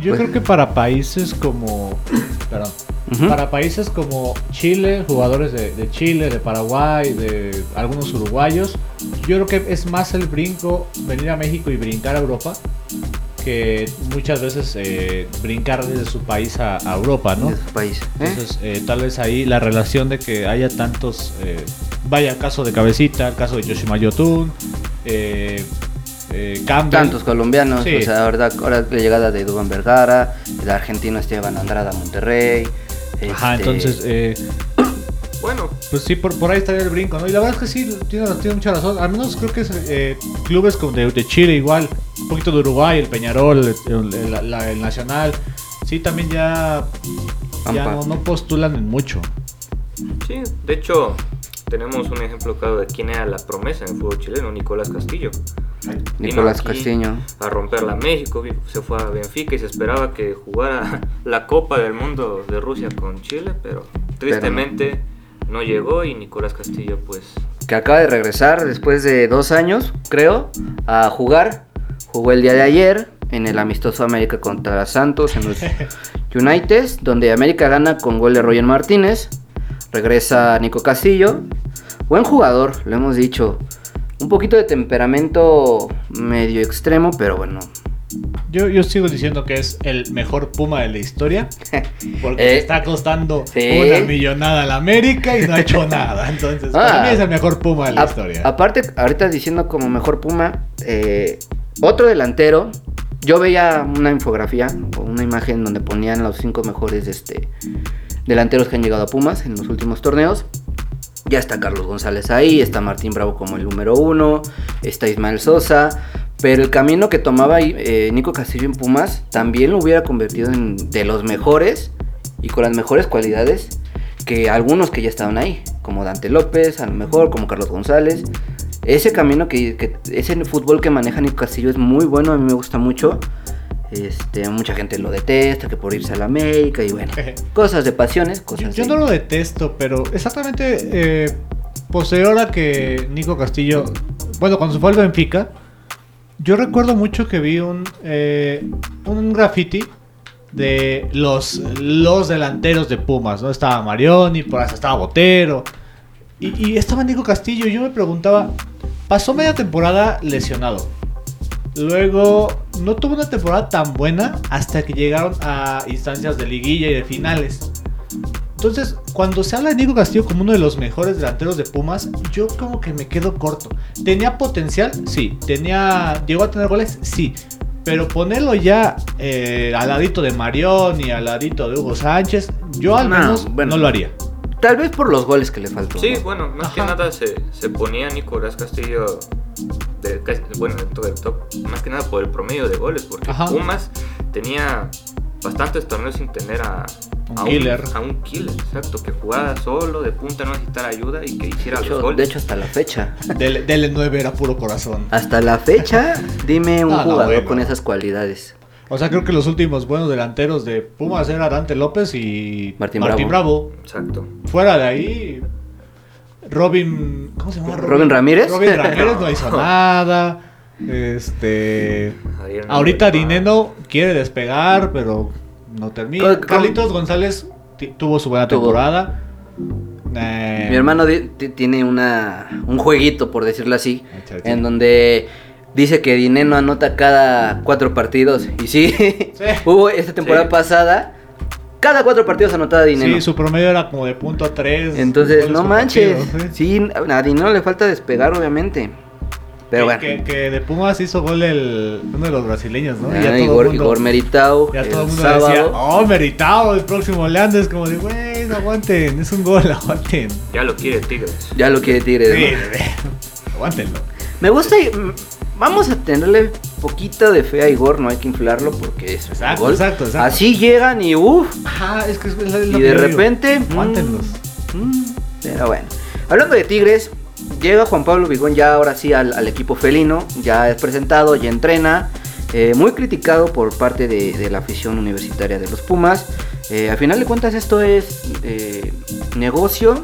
Yo Pues- creo que para países como. Perdón. Para países como Chile, jugadores de, de Chile, de Paraguay, de algunos uruguayos, yo creo que es más el brinco venir a México y brincar a Europa que muchas veces eh, brincar desde su país a, a Europa, ¿no? de su país. ¿eh? Entonces, eh, tal vez ahí la relación de que haya tantos. eh, vaya, el caso de Cabecita, el caso de Yoshima Yotun, eh, eh, Campbell. Tantos colombianos, Sí. o sea, la verdad, ahora la llegada de Dubán Vergara, el argentino Esteban Andrada a Monterrey. Ajá, este, entonces. eh, Bueno, Pues sí, por, por ahí estaría el brinco, ¿no? Y la verdad es que sí, tiene, tiene mucha razón. Al menos creo que es, eh, clubes como de, de Chile igual, un poquito de Uruguay, el Peñarol, el, el- la- la- el Nacional. Sí, también ya, ya no, no postulan en mucho. Sí, de hecho, tenemos un ejemplo claro de quién era la promesa en el fútbol chileno, Nicolás Castillo. Nicolás Castillo. A romperla México, se fue a Benfica y se esperaba que jugara la Copa del Mundo de Rusia con Chile, pero tristemente no. llegó y Nicolás Castillo pues... Que acaba de regresar después de dos años, creo, a jugar. Jugó el día de ayer en el amistoso América contra Santos en los United, donde América gana con gol de Roger Martínez. Regresa Nico Castillo. Buen jugador, lo hemos dicho. Un poquito de temperamento medio extremo, pero bueno. Yo, yo sigo diciendo que es el mejor Puma de la historia. Porque eh, está costando una millonada a la América y no ha hecho nada. Entonces, para mí es el mejor Puma de la historia. Aparte, ahorita diciendo como mejor Puma, eh, otro delantero. Yo veía una infografía o una imagen donde ponían los cinco mejores este, delanteros que han llegado a Pumas en los últimos torneos. Ya está Carlos González ahí, está Martín Bravo como el número uno, está Ismael Sosa, pero el camino que tomaba eh, Nico Castillo en Pumas también lo hubiera convertido en de los mejores y con las mejores cualidades que algunos que ya estaban ahí, como Dante López, a lo mejor, como Carlos González. Ese camino que, que ese fútbol que maneja Nico Castillo es muy bueno, a mí me gusta mucho. Este, mucha gente lo detesta, que por irse a la América y bueno, cosas de pasiones, cosas Yo, no lo detesto, pero exactamente eh, posterior a que Nico Castillo, bueno, cuando se fue al Benfica, yo recuerdo mucho que vi un, eh, un graffiti de los, los delanteros de Pumas, ¿no? Estaba Marioni, por ahí estaba Botero, y, y estaba Nico Castillo, y yo me preguntaba, pasó media temporada lesionado Luego, no tuvo una temporada tan buena hasta que llegaron a instancias de liguilla y de finales. Entonces, cuando se habla de Nico Castillo como uno de los mejores delanteros de Pumas, yo como que me quedo corto. ¿Tenía potencial? Sí. ¿Tenía, ¿Llegó a tener goles? Sí. Pero ponerlo ya eh, al ladito de Marión y al ladito de Hugo Sánchez, yo al menos no lo haría. Tal vez por los goles que le faltó. Sí, bueno, más que nada se, se ponía Nicolás Castillo bueno, todo el top, más que nada por el promedio de goles, porque Pumas tenía bastantes torneos sin tener a, un, killer. a un killer, exacto, que jugara solo, de punta, no necesitara ayuda y que hiciera de los goles. De hecho, hasta la fecha. Dele, 9 era puro corazón. Hasta la fecha, dime un jugador con esas cualidades. O sea, creo que los últimos buenos delanteros de Pumas eran Dante López y Martín, Bravo. Exacto. Fuera de ahí, Robin. ¿Cómo se llama? Robin, Ramírez. Robin Ramírez no hizo nada. Este. ahorita Dineno quiere despegar, pero no termina. Carlitos González tuvo su buena temporada. Eh, Mi hermano tiene una, un jueguito, por decirlo así, en donde dice que Dineno anota cada cuatro partidos. Y sí, hubo esta temporada pasada cada cuatro partidos anotaba dinero. Sí, su promedio era como de punto a tres. Entonces, no manches. Sí, a dinero le falta despegar, obviamente. Pero bueno. Que, de Pumas hizo gol el, uno de los brasileños, ¿no? Ah, ya Igor, Igor Meritao. Ya todo el mundo decía, oh, Meritao, el próximo Leandro. como de, güey, no aguanten, es un gol, aguanten. Ya lo quiere Tigres. Ya lo quiere Tigres. Sí, aguántenlo. Me gusta, vamos a tenerle poquito de fe a Igor, no hay que inflarlo porque es exacto, gol. Exacto, exacto. Así llegan y uff. Ajá, es que es Y de repente. Mm, pero bueno. Hablando de Tigres, llega Juan Pablo Vigón ya ahora sí al, equipo felino. Ya es presentado, ya entrena. Eh, muy criticado por parte de, la afición universitaria de los Pumas. Eh, al final de cuentas esto es eh, negocio.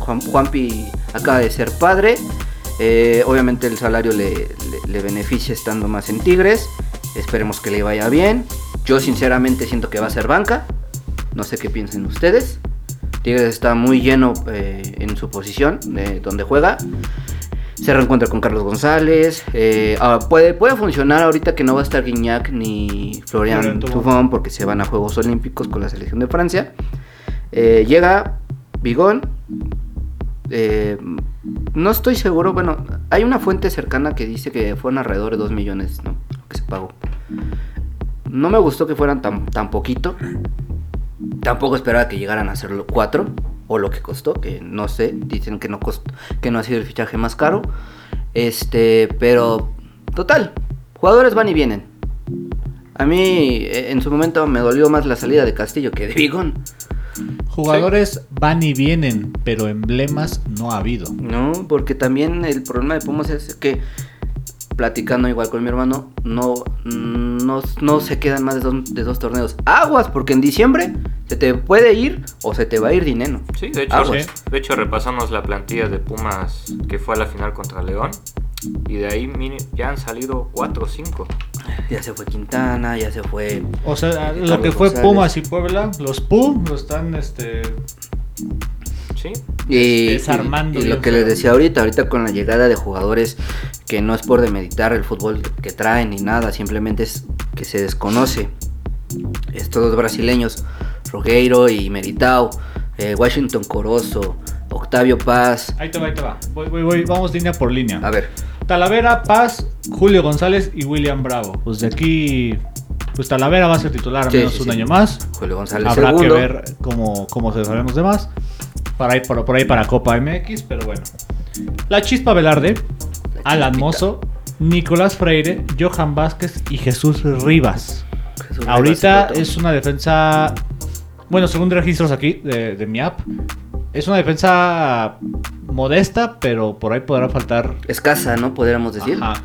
Juan, Juanpi acaba de ser padre. Eh, obviamente el salario le, beneficia estando más en Tigres. Esperemos que le vaya bien. Yo sinceramente siento que va a ser banca. No sé qué piensen ustedes. Tigres está muy lleno eh, en su posición de donde juega. Se reencuentra con Carlos González. Eh, ah, puede, puede funcionar ahorita que no va a estar Guignac ni Florian Tufón porque se van a Juegos Olímpicos con la selección de Francia. llega Bigón. No estoy seguro, bueno, hay una fuente cercana que dice que fueron alrededor de 2 millones, ¿no? Que se pagó. No me gustó que fueran tan, tan poquito. Tampoco esperaba que llegaran a ser 4 o lo que costó, que no sé, dicen que no costó, que no ha sido el fichaje más caro. Este, pero total, jugadores van y vienen. A mí e, en su momento me dolió más la salida de Castillo que de Vigón. Jugadores van y vienen, pero emblemas no ha habido. No, porque también el problema de Pumas es que platicando igual con mi hermano, no, no, no se quedan más de dos, de dos, torneos. Aguas, porque en diciembre se te puede ir o se te va a ir dinero. Sí, de hecho, de hecho repasamos la plantilla de Pumas que fue a la final contra León. Y de ahí ya han salido 4 o 5. Ya se fue Quintana, ya se fue. O sea, lo que fue Pumas y Puebla, los PUM lo están este Sí. Y, desarmando. Y, lo que les decía ahorita, ahorita con la llegada de jugadores que no es por demeditar el fútbol que traen ni nada, simplemente es que se desconoce. Estos dos brasileños, Rogueiro y Meritao, eh, Washington Corozo, Octavio Paz. Ahí te va, ahí te va. Voy, voy, voy. Vamos línea por línea. A ver. Talavera, Paz, Julio González y William Bravo. Pues de aquí pues Talavera va a ser titular al menos un año más. Julio González Habrá que ver cómo, cómo se sabemos de más. Para ir por, por, ahí para Copa MX, pero bueno. La Chispa Velarde, Alan Mozo, Nicolás Freire, Johan Vázquez y Jesús Rivas. Ahorita es una defensa, bueno, según registros aquí de, de mi app, es una defensa modesta, pero por ahí podrá faltar. Escasa, ¿no? Podríamos decir. Ajá.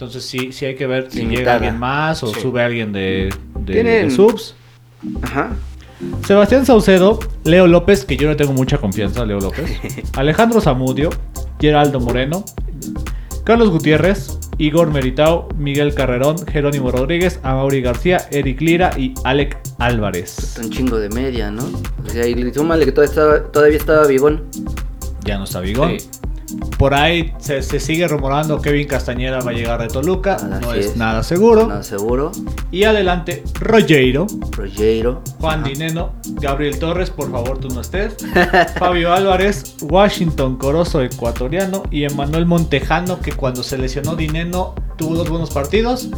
Entonces sí, sí hay que ver si llega alguien más o sube alguien de, de, subs. Ajá. Sebastián Saucedo, Leo López, que yo no tengo mucha confianza, Leo López. Alejandro Zamudio, Geraldo Moreno, Carlos Gutiérrez, Igor Meritao, Miguel Carrerón, Jerónimo Rodríguez, Amaury García, Eric Lira y Alec Álvarez. un chingo de media, ¿no? O sea, y que todavía estaba, todavía estaba Vigón. Ya no está Vigón. Por ahí se, sigue rumorando que Kevin Castañeda va a llegar de Toluca. no es, nada seguro. Nada seguro. Y adelante, Rogeiro. Rogeiro. Juan Dineno. Gabriel Torres, por favor, tú no estés. Fabio Álvarez. Washington Corozo, ecuatoriano. Y Emanuel Montejano, que cuando se lesionó Dineno tuvo dos buenos partidos.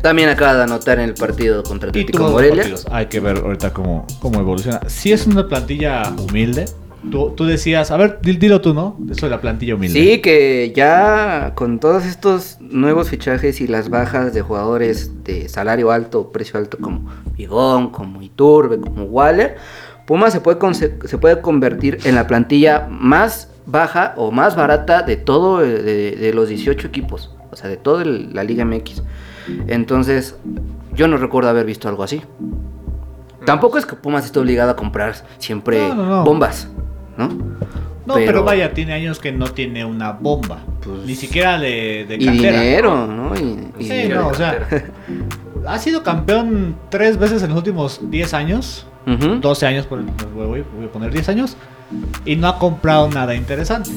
También acaba de anotar en el partido contra Atlético Morelia. Hay que ver ahorita cómo, cómo evoluciona. Si es una plantilla humilde, Tú, decías, a ver, dilo tú, ¿no? Eso de la plantilla humilde. Sí, que ya con todos estos nuevos fichajes y las bajas de jugadores de salario alto, precio alto, como Bigón, como Iturbe, como Waller, Puma se puede, se puede convertir en la plantilla más baja o más barata de todo, de, los 18 equipos, o sea, de toda la Liga MX. Entonces, yo no recuerdo haber visto algo así. Tampoco es que Pumas esté obligado a comprar siempre bombas. ¿No? No, pero, vaya, tiene años que no tiene una bomba. Pues, ni siquiera de, de y dinero, ¿no? Y, sí, no, o sea, ha sido campeón tres veces en los últimos 10 años. 12 años, voy, voy, a poner 10 años. Y no ha comprado nada interesante.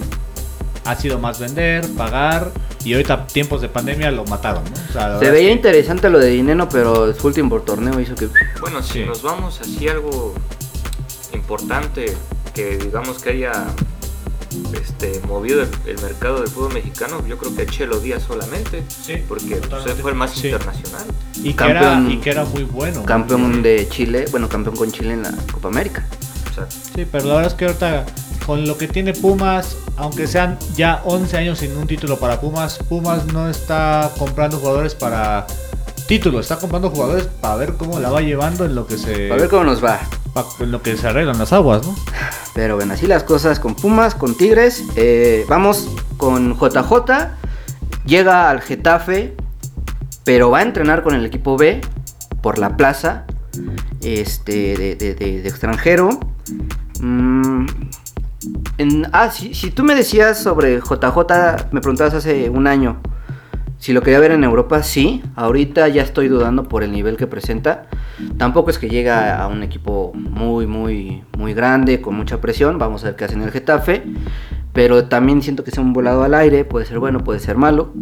Ha sido más vender, pagar. Y ahorita, tiempos de pandemia, lo mataron, ¿no? Se veía interesante lo de dinero, pero su último torneo hizo que. Bueno, si nos vamos así algo importante que digamos que haya este, movido el, mercado del fútbol mexicano, yo creo que Chelo Díaz solamente, sí, porque pues, fue el más internacional. Y que, era, y que era muy bueno. Campeón de Chile, bueno, campeón con Chile en la Copa América. Sí, pero la verdad es que ahorita con lo que tiene Pumas, aunque sean ya 11 años sin un título para Pumas, Pumas no está comprando jugadores para título, está comprando jugadores para ver cómo la va llevando en lo que se... A ver cómo nos va. En lo que se arreglan las aguas, ¿no? Pero bueno, así las cosas con Pumas, con Tigres. Eh, vamos con JJ. Llega al Getafe, pero va a entrenar con el equipo B por la plaza este, de, extranjero. Mm, ah, si, si, tú me decías sobre JJ, me preguntabas hace un año si lo quería ver en Europa, sí. Ahorita ya estoy dudando por el nivel que presenta. Tampoco es que llega a un equipo muy, muy, muy grande, con mucha presión. Vamos a ver qué hace en el Getafe. Pero también siento que sea un volado al aire. Puede ser bueno, puede ser malo.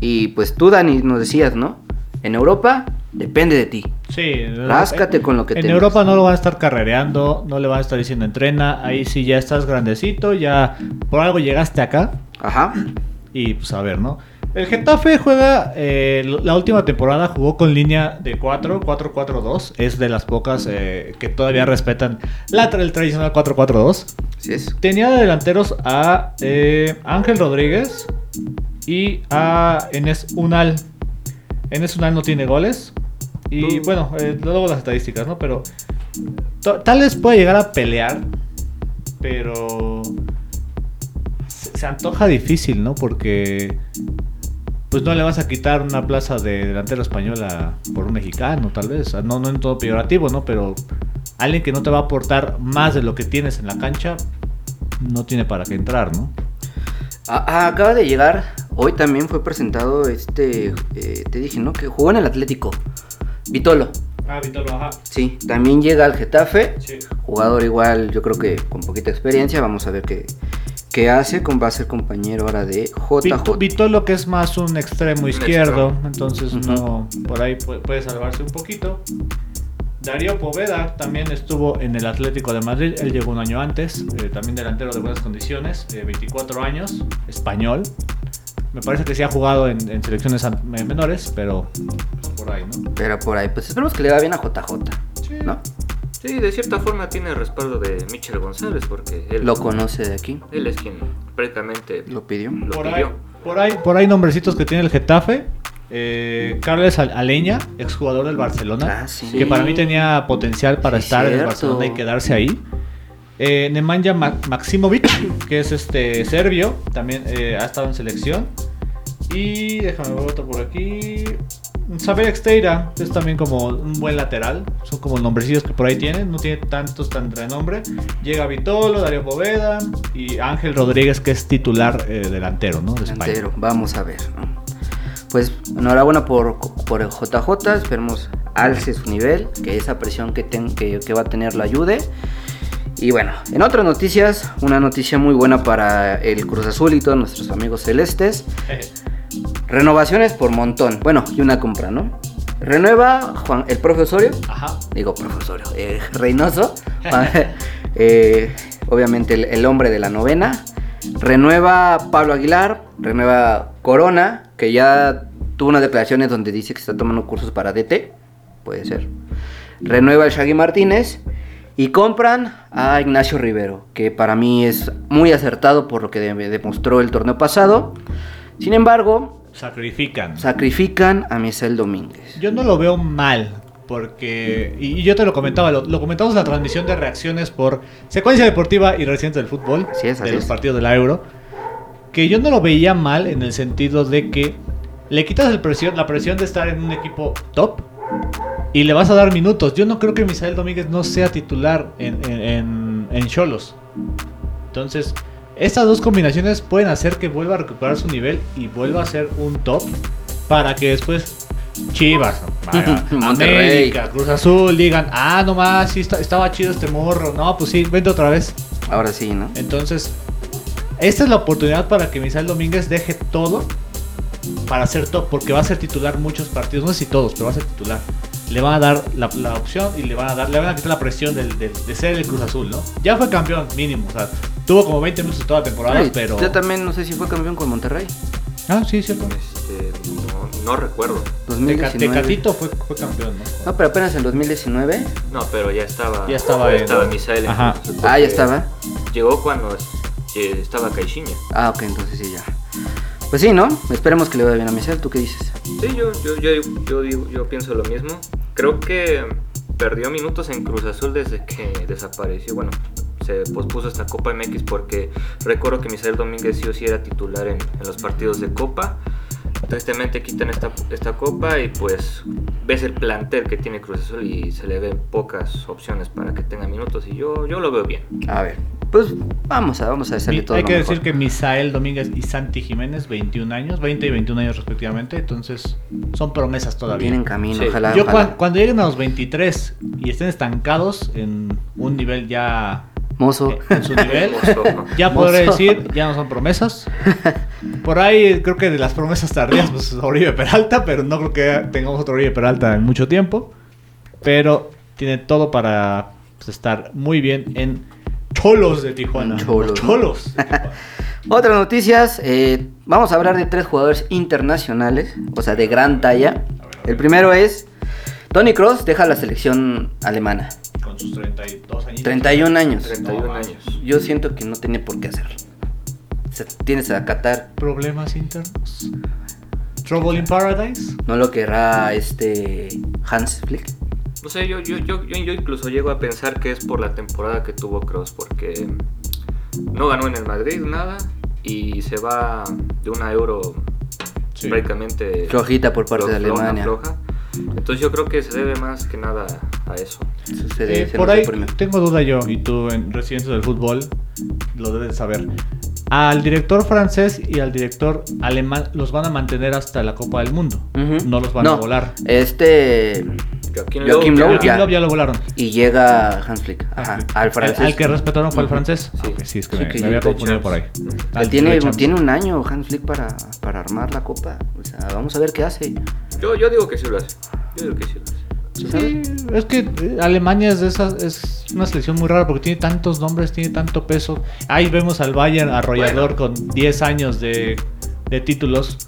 Y pues tú, Dani, nos decías, ¿no? En Europa depende de ti. Sí. Ráscate con lo que En Europa no lo van a estar carrereando, no le van a estar diciendo entrena. Ahí sí ya estás grandecito, ya por algo llegaste acá. Ajá. Y pues a ver, ¿no? El Getafe juega, eh, la última temporada jugó con línea de 4, 4-4-2. Es de las pocas eh, que todavía respetan la, el tradicional 4-4-2. es. Tenía de delanteros a eh, Ángel Rodríguez y a Enes Unal. Enes Unal no tiene goles. Y bueno, luego las estadísticas, ¿no? Pero tal vez puede llegar a pelear, pero se, antoja difícil, ¿no? Porque pues no le vas a quitar una plaza de delantero español por un mexicano, tal vez. No, no en todo peyorativo, ¿no? Pero alguien que no te va a aportar más de lo que tienes en la cancha, no tiene para qué entrar, ¿no? acaba de llegar, hoy también fue presentado este, eh, te dije, ¿no? Que jugó en el Atlético, Vitolo. Ah, Vitolo, ajá. Sí, también llega al Getafe, sí. jugador igual, yo creo que con poquita experiencia, vamos a ver qué, qué hace, con, va a ser compañero ahora de JJ. Vitolo que es más un extremo izquierdo, entonces no, por ahí puede salvarse un poquito. Darío Poveda también estuvo en el Atlético de Madrid, él llegó un año antes, eh, también delantero de buenas condiciones, 24 años, español. Me parece que sí ha jugado en, selecciones menores, pero por ahí, ¿no? Pero por ahí, pues esperemos que le va bien a JJ, sí. ¿no? Sí, de cierta forma tiene respaldo de Michel González porque él lo conoce de aquí. Él es quien prácticamente lo pidió. por, Ahí, por ahí, por ahí nombrecitos que tiene el Getafe. Eh, Carles Aleña, exjugador del Barcelona, ah, que para mí tenía potencial para estar en el Barcelona y quedarse ahí. Eh, Nemanja Maximovic, que es este serbio, también eh, ha estado en selección. Y déjame ver otro por aquí. Saber Exteira es también como un buen lateral. Son como nombrecillos que por ahí tienen. No tiene tantos tan renombre. Llega Vitolo, Darío Poveda y Ángel Rodríguez, que es titular eh, delantero, ¿no? De delantero, vamos a ver. ¿no? pues enhorabuena por, por el JJ, esperemos alce su nivel, que esa presión que, que, va a tener la ayude. Y bueno, en otras noticias, una noticia muy buena para el Cruz Azul y todos nuestros amigos celestes. Renovaciones por montón. Bueno, y una compra, ¿no? Renueva Juan, el profesorio. Ajá. Digo profesorio. Eh, Reynoso. Eh, obviamente el, el, hombre de la novena. Renueva Pablo Aguilar. Renueva Corona que ya tuvo unas declaraciones donde dice que está tomando cursos para DT, puede ser. Renueva el Shaggy Martínez y compran a Ignacio Rivero, que para mí es muy acertado por lo que demostró el torneo pasado. Sin embargo, sacrifican. Sacrifican a Michel Domínguez. Yo no lo veo mal, porque, y, yo te lo comentaba, lo, comentamos en la transmisión de reacciones por secuencia deportiva y reciente del fútbol, de los partidos de la Euro que yo no lo veía mal en el sentido de que le quitas el presión, la presión de estar en un equipo top y le vas a dar minutos. Yo no creo que Misael Domínguez no sea titular en Cholos. Entonces, estas dos combinaciones pueden hacer que vuelva a recuperar su nivel y vuelva a ser un top para que después Chivas, América, Cruz Azul digan, ah, nomás, sí estaba chido este morro. No, pues sí, vente otra vez. Ahora sí, ¿no? Entonces, esta es la oportunidad para que Misael Domínguez deje todo para ser top, porque va a ser titular muchos partidos, no sé si todos, pero va a ser titular. Le van a dar la, opción y le van a dar, le van a quitar la presión de, ser el Cruz Azul, ¿no? Ya fue campeón mínimo, o sea, tuvo como 20 minutos toda la temporada, pero. Yo también no sé si fue campeón con Monterrey. Ah, sí, cierto. Este, no, recuerdo. 2019. Tecatito fue, fue campeón, ¿no? No, pero apenas en 2019. No, pero ya estaba. Ya estaba. Ya estaba Misael. Ajá. Ah, ya estaba. Llegó cuando estaba Caixinha. Ah, ok, entonces sí, ya. Pues sí, ¿no? Esperemos que le vaya bien a Michel. ¿Tú qué dices? Sí, yo, yo, yo, yo, yo pienso lo mismo. Creo que perdió minutos en Cruz Azul desde que desapareció. Bueno, se pospuso esta Copa MX porque recuerdo que Misael Domínguez sí o sí era titular en, en los partidos de Copa tristemente quitan esta, esta copa y pues ves el plantel que tiene Cruz Azul y se le ven pocas opciones para que tenga minutos y yo, yo lo veo bien. A ver, pues vamos a, vamos a hacerle todo. Hay que decir que Misael Domínguez y Santi Jiménez, 21 años, 20 y 21 años respectivamente, entonces son promesas todavía. Tienen camino, ojalá. Yo cuando lleguen a los 23 y estén estancados en un nivel ya Mozo. En su nivel. Ya podré decir, ya no son promesas. Por ahí creo que de las promesas tardías, pues Oribe Peralta, pero no creo que tengamos otro Oribe Peralta en mucho tiempo. Pero tiene todo para pues, estar muy bien en Cholos de Tijuana. Cholos. Cholos. Otras noticias, eh, vamos a hablar de tres jugadores internacionales, o sea, de gran talla. El primero es Tony Cross deja la selección alemana. Con sus 32 años. 31 años. 31 años. Yo siento que no tenía por qué hacerlo. tienes a Qatar. ¿Problemas internos? ¿Trouble in Paradise? ¿No lo querrá este Hans Flick? No sé, yo, yo, yo, yo, incluso llego a pensar que es por la temporada que tuvo Cross, porque no ganó en el Madrid nada y se va de una euro prácticamente flojita por parte de Alemania. Entonces yo creo que se debe más que nada a eso. por ahí tengo duda yo, y tú en Residentes del Fútbol lo debes saber. Al director francés y al director alemán los van a mantener hasta la Copa del Mundo. No los van a volar. Este Joaquim Lowe, ya. lo volaron. Y llega Hans Flick, al francés. Al, que respetaron fue el francés. Sí, ah, sí es que, me, había confundido por ahí. tiene, tiene un año Hans Flick para, para armar la copa. O sea, vamos a ver qué hace. Yo, yo digo que sí lo hace. Yo digo que sí lo hace. Sí, es que eh, Alemania es, de esas, es una selección muy rara porque tiene tantos nombres, tiene tanto peso. Ahí vemos al Bayern arrollador con 10 años de de títulos.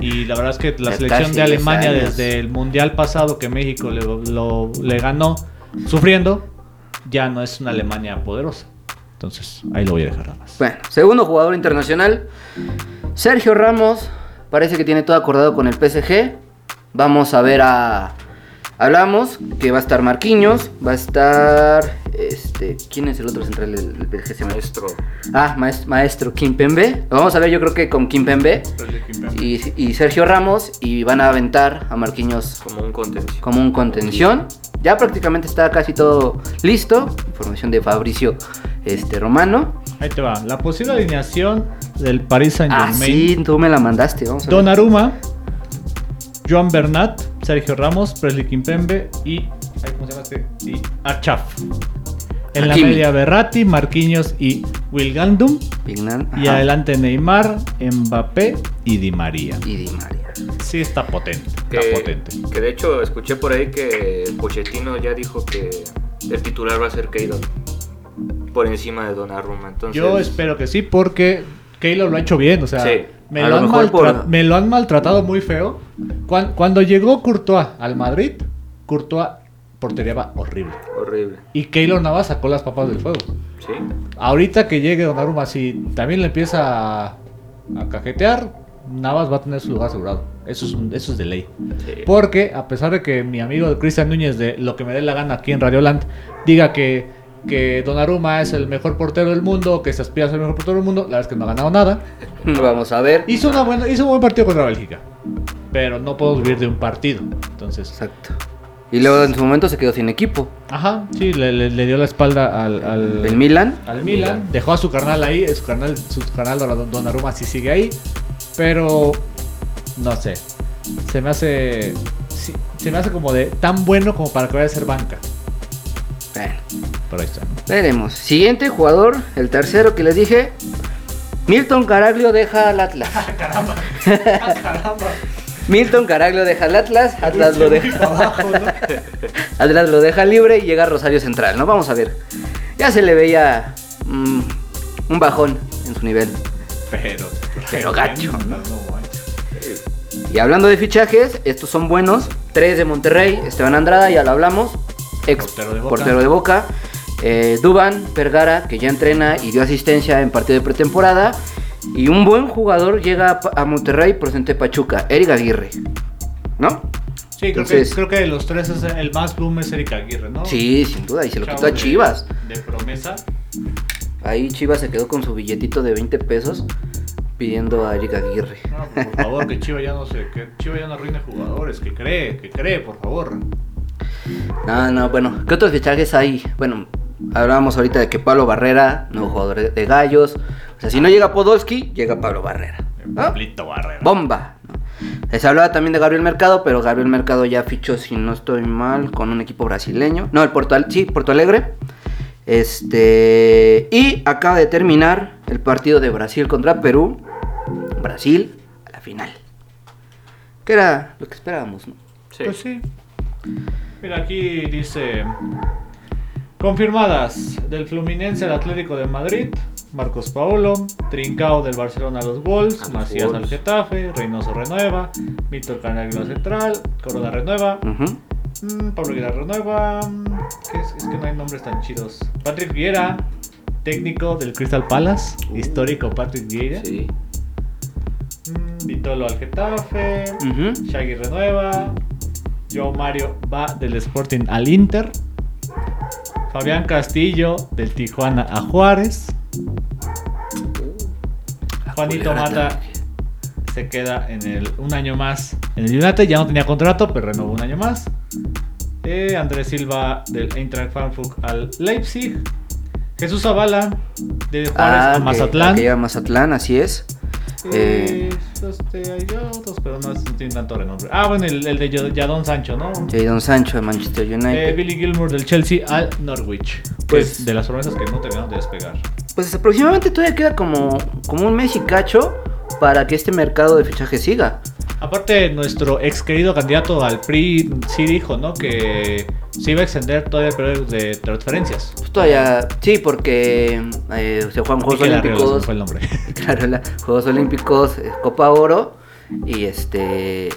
Y la verdad es que la selección de Alemania desde el Mundial pasado que México le, lo, le ganó sufriendo, ya no es una Alemania poderosa. Entonces, ahí lo voy a dejar nada más. Bueno, segundo jugador internacional, Sergio Ramos, parece que tiene todo acordado con el PSG. Vamos a ver a Hablamos que va a estar Marquinhos, va a estar. Este, ¿Quién es el otro central del, del Maestro. Ah, maestro, maestro Kimpembe. Lo vamos a ver, yo creo que con Kimpembe y, y Sergio Ramos. Y van a aventar a Marquinhos como un contención. Como un contención. Ya prácticamente está casi todo listo. Información de Fabricio este, Romano. Ahí te va. La posible alineación del Paris Saint Germain. Ah, sí, tú me la mandaste. Vamos a Donnarumma, Joan Bernat, Sergio Ramos, Presley Kimpembe y. ¿Cómo se llama este? Y Achaf. En la media Berratti, Marquinhos y Wilgandum. Y adelante Neymar, Mbappé y Di María. Y Di María. Sí, está potente. Que, está potente. Que de hecho escuché por ahí que Pochettino ya dijo que el titular va a ser Keylor por encima de Donnarumma. Entonces... Yo espero que sí, porque Keylor lo ha hecho bien. O sea, me, lo han maltratado muy feo. Cuando, llegó Courtois al Madrid, Courtois portería horrible. Horrible. Y Keylor Navas sacó las papas del fuego. Sí. Ahorita que llegue Donnarumma, si también le empieza a, cajetear, Navas va a tener su lugar asegurado. Eso es, eso es de ley. Porque a pesar de que mi amigo Cristian Núñez de Lo que me dé la gana aquí en Radio Land diga que que Donnarumma es el mejor portero del mundo, que se aspira a ser el mejor portero del mundo. La verdad es que no ha ganado nada. Vamos a ver. Hizo, una buena, hizo un buen partido contra Bélgica, pero no puedo vivir de un partido. Entonces, exacto. Y luego en su momento se quedó sin equipo. Ajá, sí, le, dio la espalda al, al ¿El Milan. Al Milan. Dejó a su carnal ahí, su carnal, su carnal Donnarumma sí sigue ahí. Pero no sé. Se me hace. se me hace como de tan bueno como para que vaya a ser banca. Bueno. Veremos. Siguiente jugador, el tercero que les dije. Milton Caraglio deja al Atlas. caramba. caramba. Milton Caraglio deja al Atlas, Atlas lo deja Atlas lo deja libre y llega a Rosario Central, ¿no? Vamos a ver. Ya se le veía mm, un bajón en su nivel. Pero, pero gacho. Y hablando de fichajes, estos son buenos. Tres de Monterrey, Esteban Andrada, ya lo hablamos. Ex portero de Boca. Eh, Duban Vergara, que ya entrena y dio asistencia en partido de pretemporada. Y un buen jugador llega a, Monterrey procedente de Pachuca, Eric Aguirre. ¿No? Sí, creo, que, creo que de los tres es el más boom es Eric Aguirre, ¿no? Sí, sin duda, y se lo quitó a Chivas. De, promesa. Ahí Chivas se quedó con su billetito de 20 pesos pidiendo a Eric Aguirre. No, por favor, que Chivas ya no se, que Chivas ya no arruine jugadores, que cree, que cree, por favor. No, no, bueno, ¿qué otros fichajes hay? Bueno, hablábamos ahorita de que Pablo Barrera, nuevo jugador de Gallos. O sea, si no llega Podolski, llega Pablo Barrera. Barrera. Bomba. Se hablaba también de Gabriel Mercado, pero Gabriel Mercado ya fichó, si no estoy mal, con un equipo brasileño. No, el Porto, sí, Porto Alegre. Este. Y acaba de terminar el partido de Brasil contra Perú. Brasil a la final. Que era lo que esperábamos, ¿no? Sí. Pues sí. Mira, aquí dice Confirmadas del Fluminense al Atlético de Madrid, Marcos Paolo, Trincao del Barcelona a los Wolves, Macías al Getafe, Reynoso renueva, Víctor Canaglio central, Corola renueva, mm, Pablo Aguilar renueva, es? que no hay nombres tan chidos. Patrick Vieira, técnico del Crystal Palace, histórico Patrick Vieira. Sí. Mm, Vitolo al Getafe, Shaggy renueva, Joe Mario va del Sporting al Inter. Fabián Castillo del Tijuana a Juárez. Juanito Mata se queda en el un año más en el United. Ya no tenía contrato, pero renovó un año más. Eh, Andrés Silva del Eintracht Frankfurt al Leipzig. Jesús Zavala de Juárez Ah, a que- Mazatlán. que llega a Mazatlán, así es. Eh, este, hay otros, pero no, tienen tanto renombre. Ah, bueno, el, el de Jadon Sancho, ¿no? Jadon Sancho de Manchester Eh, United. Billy Gilmour del Chelsea al Norwich. Pues- es de las promesas que no terminaron de despegar. Pues aproximadamente todavía queda como, como un mes y cacho para que este mercado de fichaje siga. Aparte, nuestro ex querido candidato al PRI sí dijo, ¿no? Que se iba a extender todavía el periodo de transferencias. Pues todavía, sí, porque eh, se juegan Juegos Olímpicos. fue el nombre. Claro, la- Juegos Olímpicos, eh, Copa Oro y este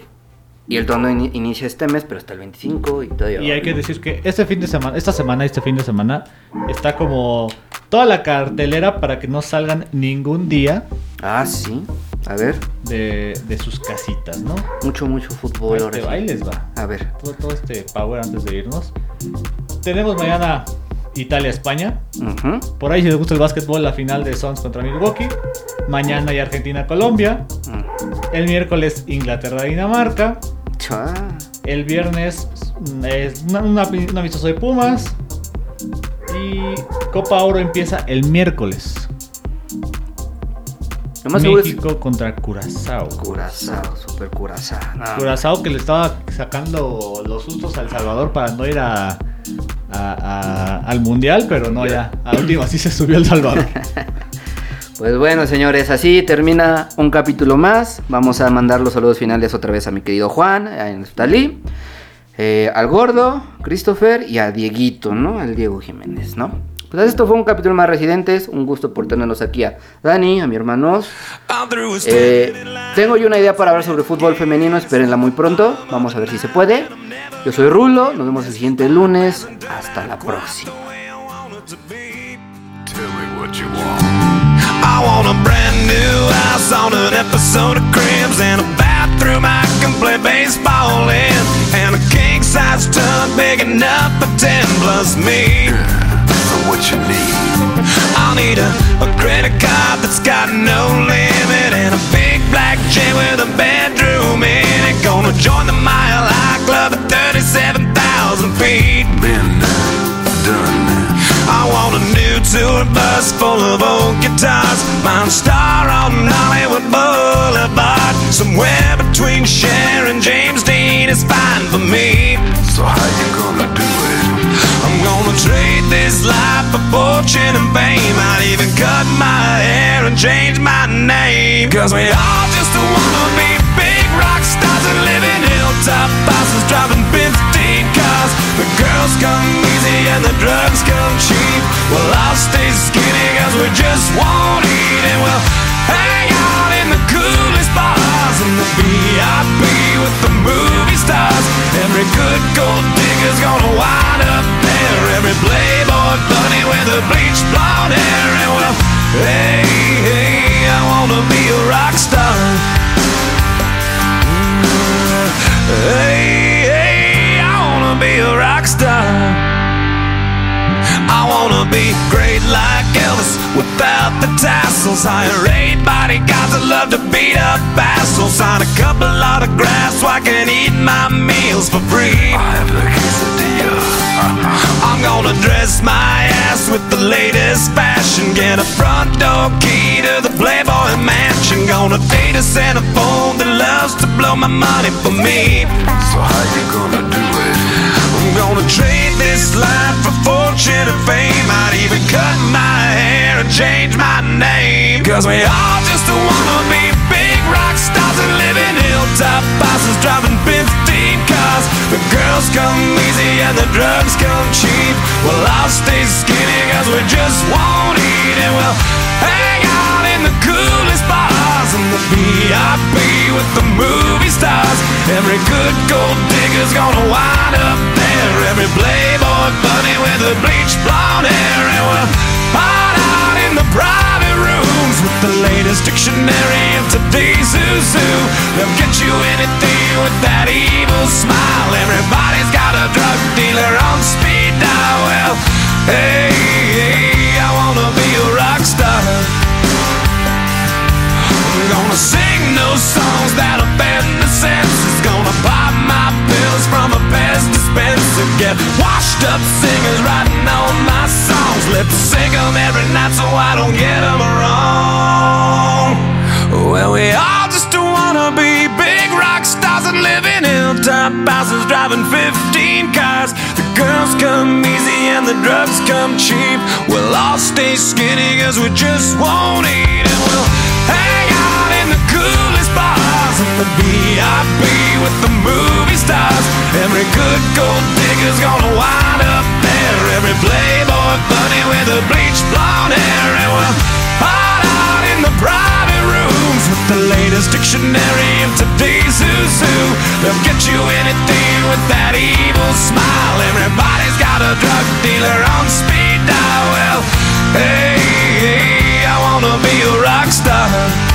y el torneo ini- inicia este mes, pero hasta el 25 y todavía. Y hay que decir que este fin de semana, esta semana, este fin de semana, está como toda la cartelera para que no salgan ningún día Ah, sí. A ver, de, de sus casitas, ¿no? mucho mucho fútbol ahora. Este, sí. ahí les va. A ver. Todo, todo este power antes de irnos. Tenemos mañana Italia-España. Por ahí, si les gusta el básquetbol, la final de Suns contra Milwaukee. Mañana hay Argentina-Colombia. El miércoles Inglaterra-Dinamarca. El viernes mm, es un amistoso de Pumas. Y Copa Oro empieza el miércoles. Lo más seguro es México contra Curazao. Curazao, super Curazao. No. Curazao que le estaba sacando los sustos a El Salvador para no ir a, a- a- al Mundial, pero no, ya. A última sí se subió El Salvador. Pues bueno, señores, así termina un capítulo más. Vamos a mandar los saludos finales otra vez a mi querido Juan, a Neftalí, eh, al Gordo, Christopher y a Dieguito, ¿no? Al Diego Jiménez, ¿no? Pues esto fue un capítulo más residentes. Un gusto por tenerlos aquí a Dani, a mi hermano. Eh, tengo yo una idea para hablar sobre fútbol femenino, espérenla muy pronto. Vamos a ver si se puede. Yo soy Rulo, nos vemos el siguiente lunes. Hasta la próxima. Tell me what you want. I want a brand new house on an episode of Cribs and a bathroom I can play baseball in, and a king size tub big enough for ten plus me. What you need? I'll need a, a credit card that's got no limit and a big black jet with a bedroom in it. Gonna join the Mile High Club at 37,000 feet. Been done. I want a new tour bus full of old guitars. Mine star on Hollywood Boulevard. Somewhere between Cher and James Dean is fine for me. So how you gonna do trade this life for fortune and fame. I'd even cut my hair and change my name. Cause we all just wanna be big rock stars and live in hilltop houses driving 15 cars. The girls come easy and the drugs come cheap. Well, I'll stay skinny cause we just won't eat and we'll Every good gold digger's gonna wind up there. Every playboy bunny with the bleached blonde hair. And well, hey, hey, I wanna be a rock star. Mm, hey, hey, I wanna be a rock star. I wanna be great like without the tassels. Hire eight bodyguards that love to beat up assholes. Sign a couple autographs so I can eat my meals for free. I have the quesadilla. I'm gonna dress my ass with the latest fashion. Get a front door key to the Playboy mansion. Gonna date a Santa phone that loves to blow my money for me. So how you gonna do it? I'm gonna trade this life for fortune and fame. I'd even cut my hair and change my name. Cause we all just wanna be big rock stars and live in hilltop houses driving 15 cars. The girls come easy and the drugs come cheap. Well, I'll stay skinny cause we just won't Every good gold digger's gonna wind up there. Every playboy bunny with the bleached blonde hair and we'll hide out in the private rooms with the latest dictionary of today's zoo. They'll get you anything with that evil smile. Everybody's got a drug dealer on speed dial. Well, hey, hey I wanna be a rock star. I'm gonna sing those songs that offend the senses. Dispenser. Get washed up singers writing all my songs. Lip sync them every night so I don't get them wrong. Well, we all just wanna be big rock stars and live in hilltop houses driving 15 cars. The girls come easy and the drugs come cheap. We'll all stay skinny cause we just won't eat and we'll hang out in the coolest bars in the VIP with the movie stars. Every good gold digger's gonna wind up there. Every playboy bunny with a bleached blonde hair. And we'll hide out in the private rooms with the latest dictionary of today's who's who. They'll get you anything with that evil smile. Everybody's got a drug dealer on speed dial. Well, hey, hey I wanna be a rock star.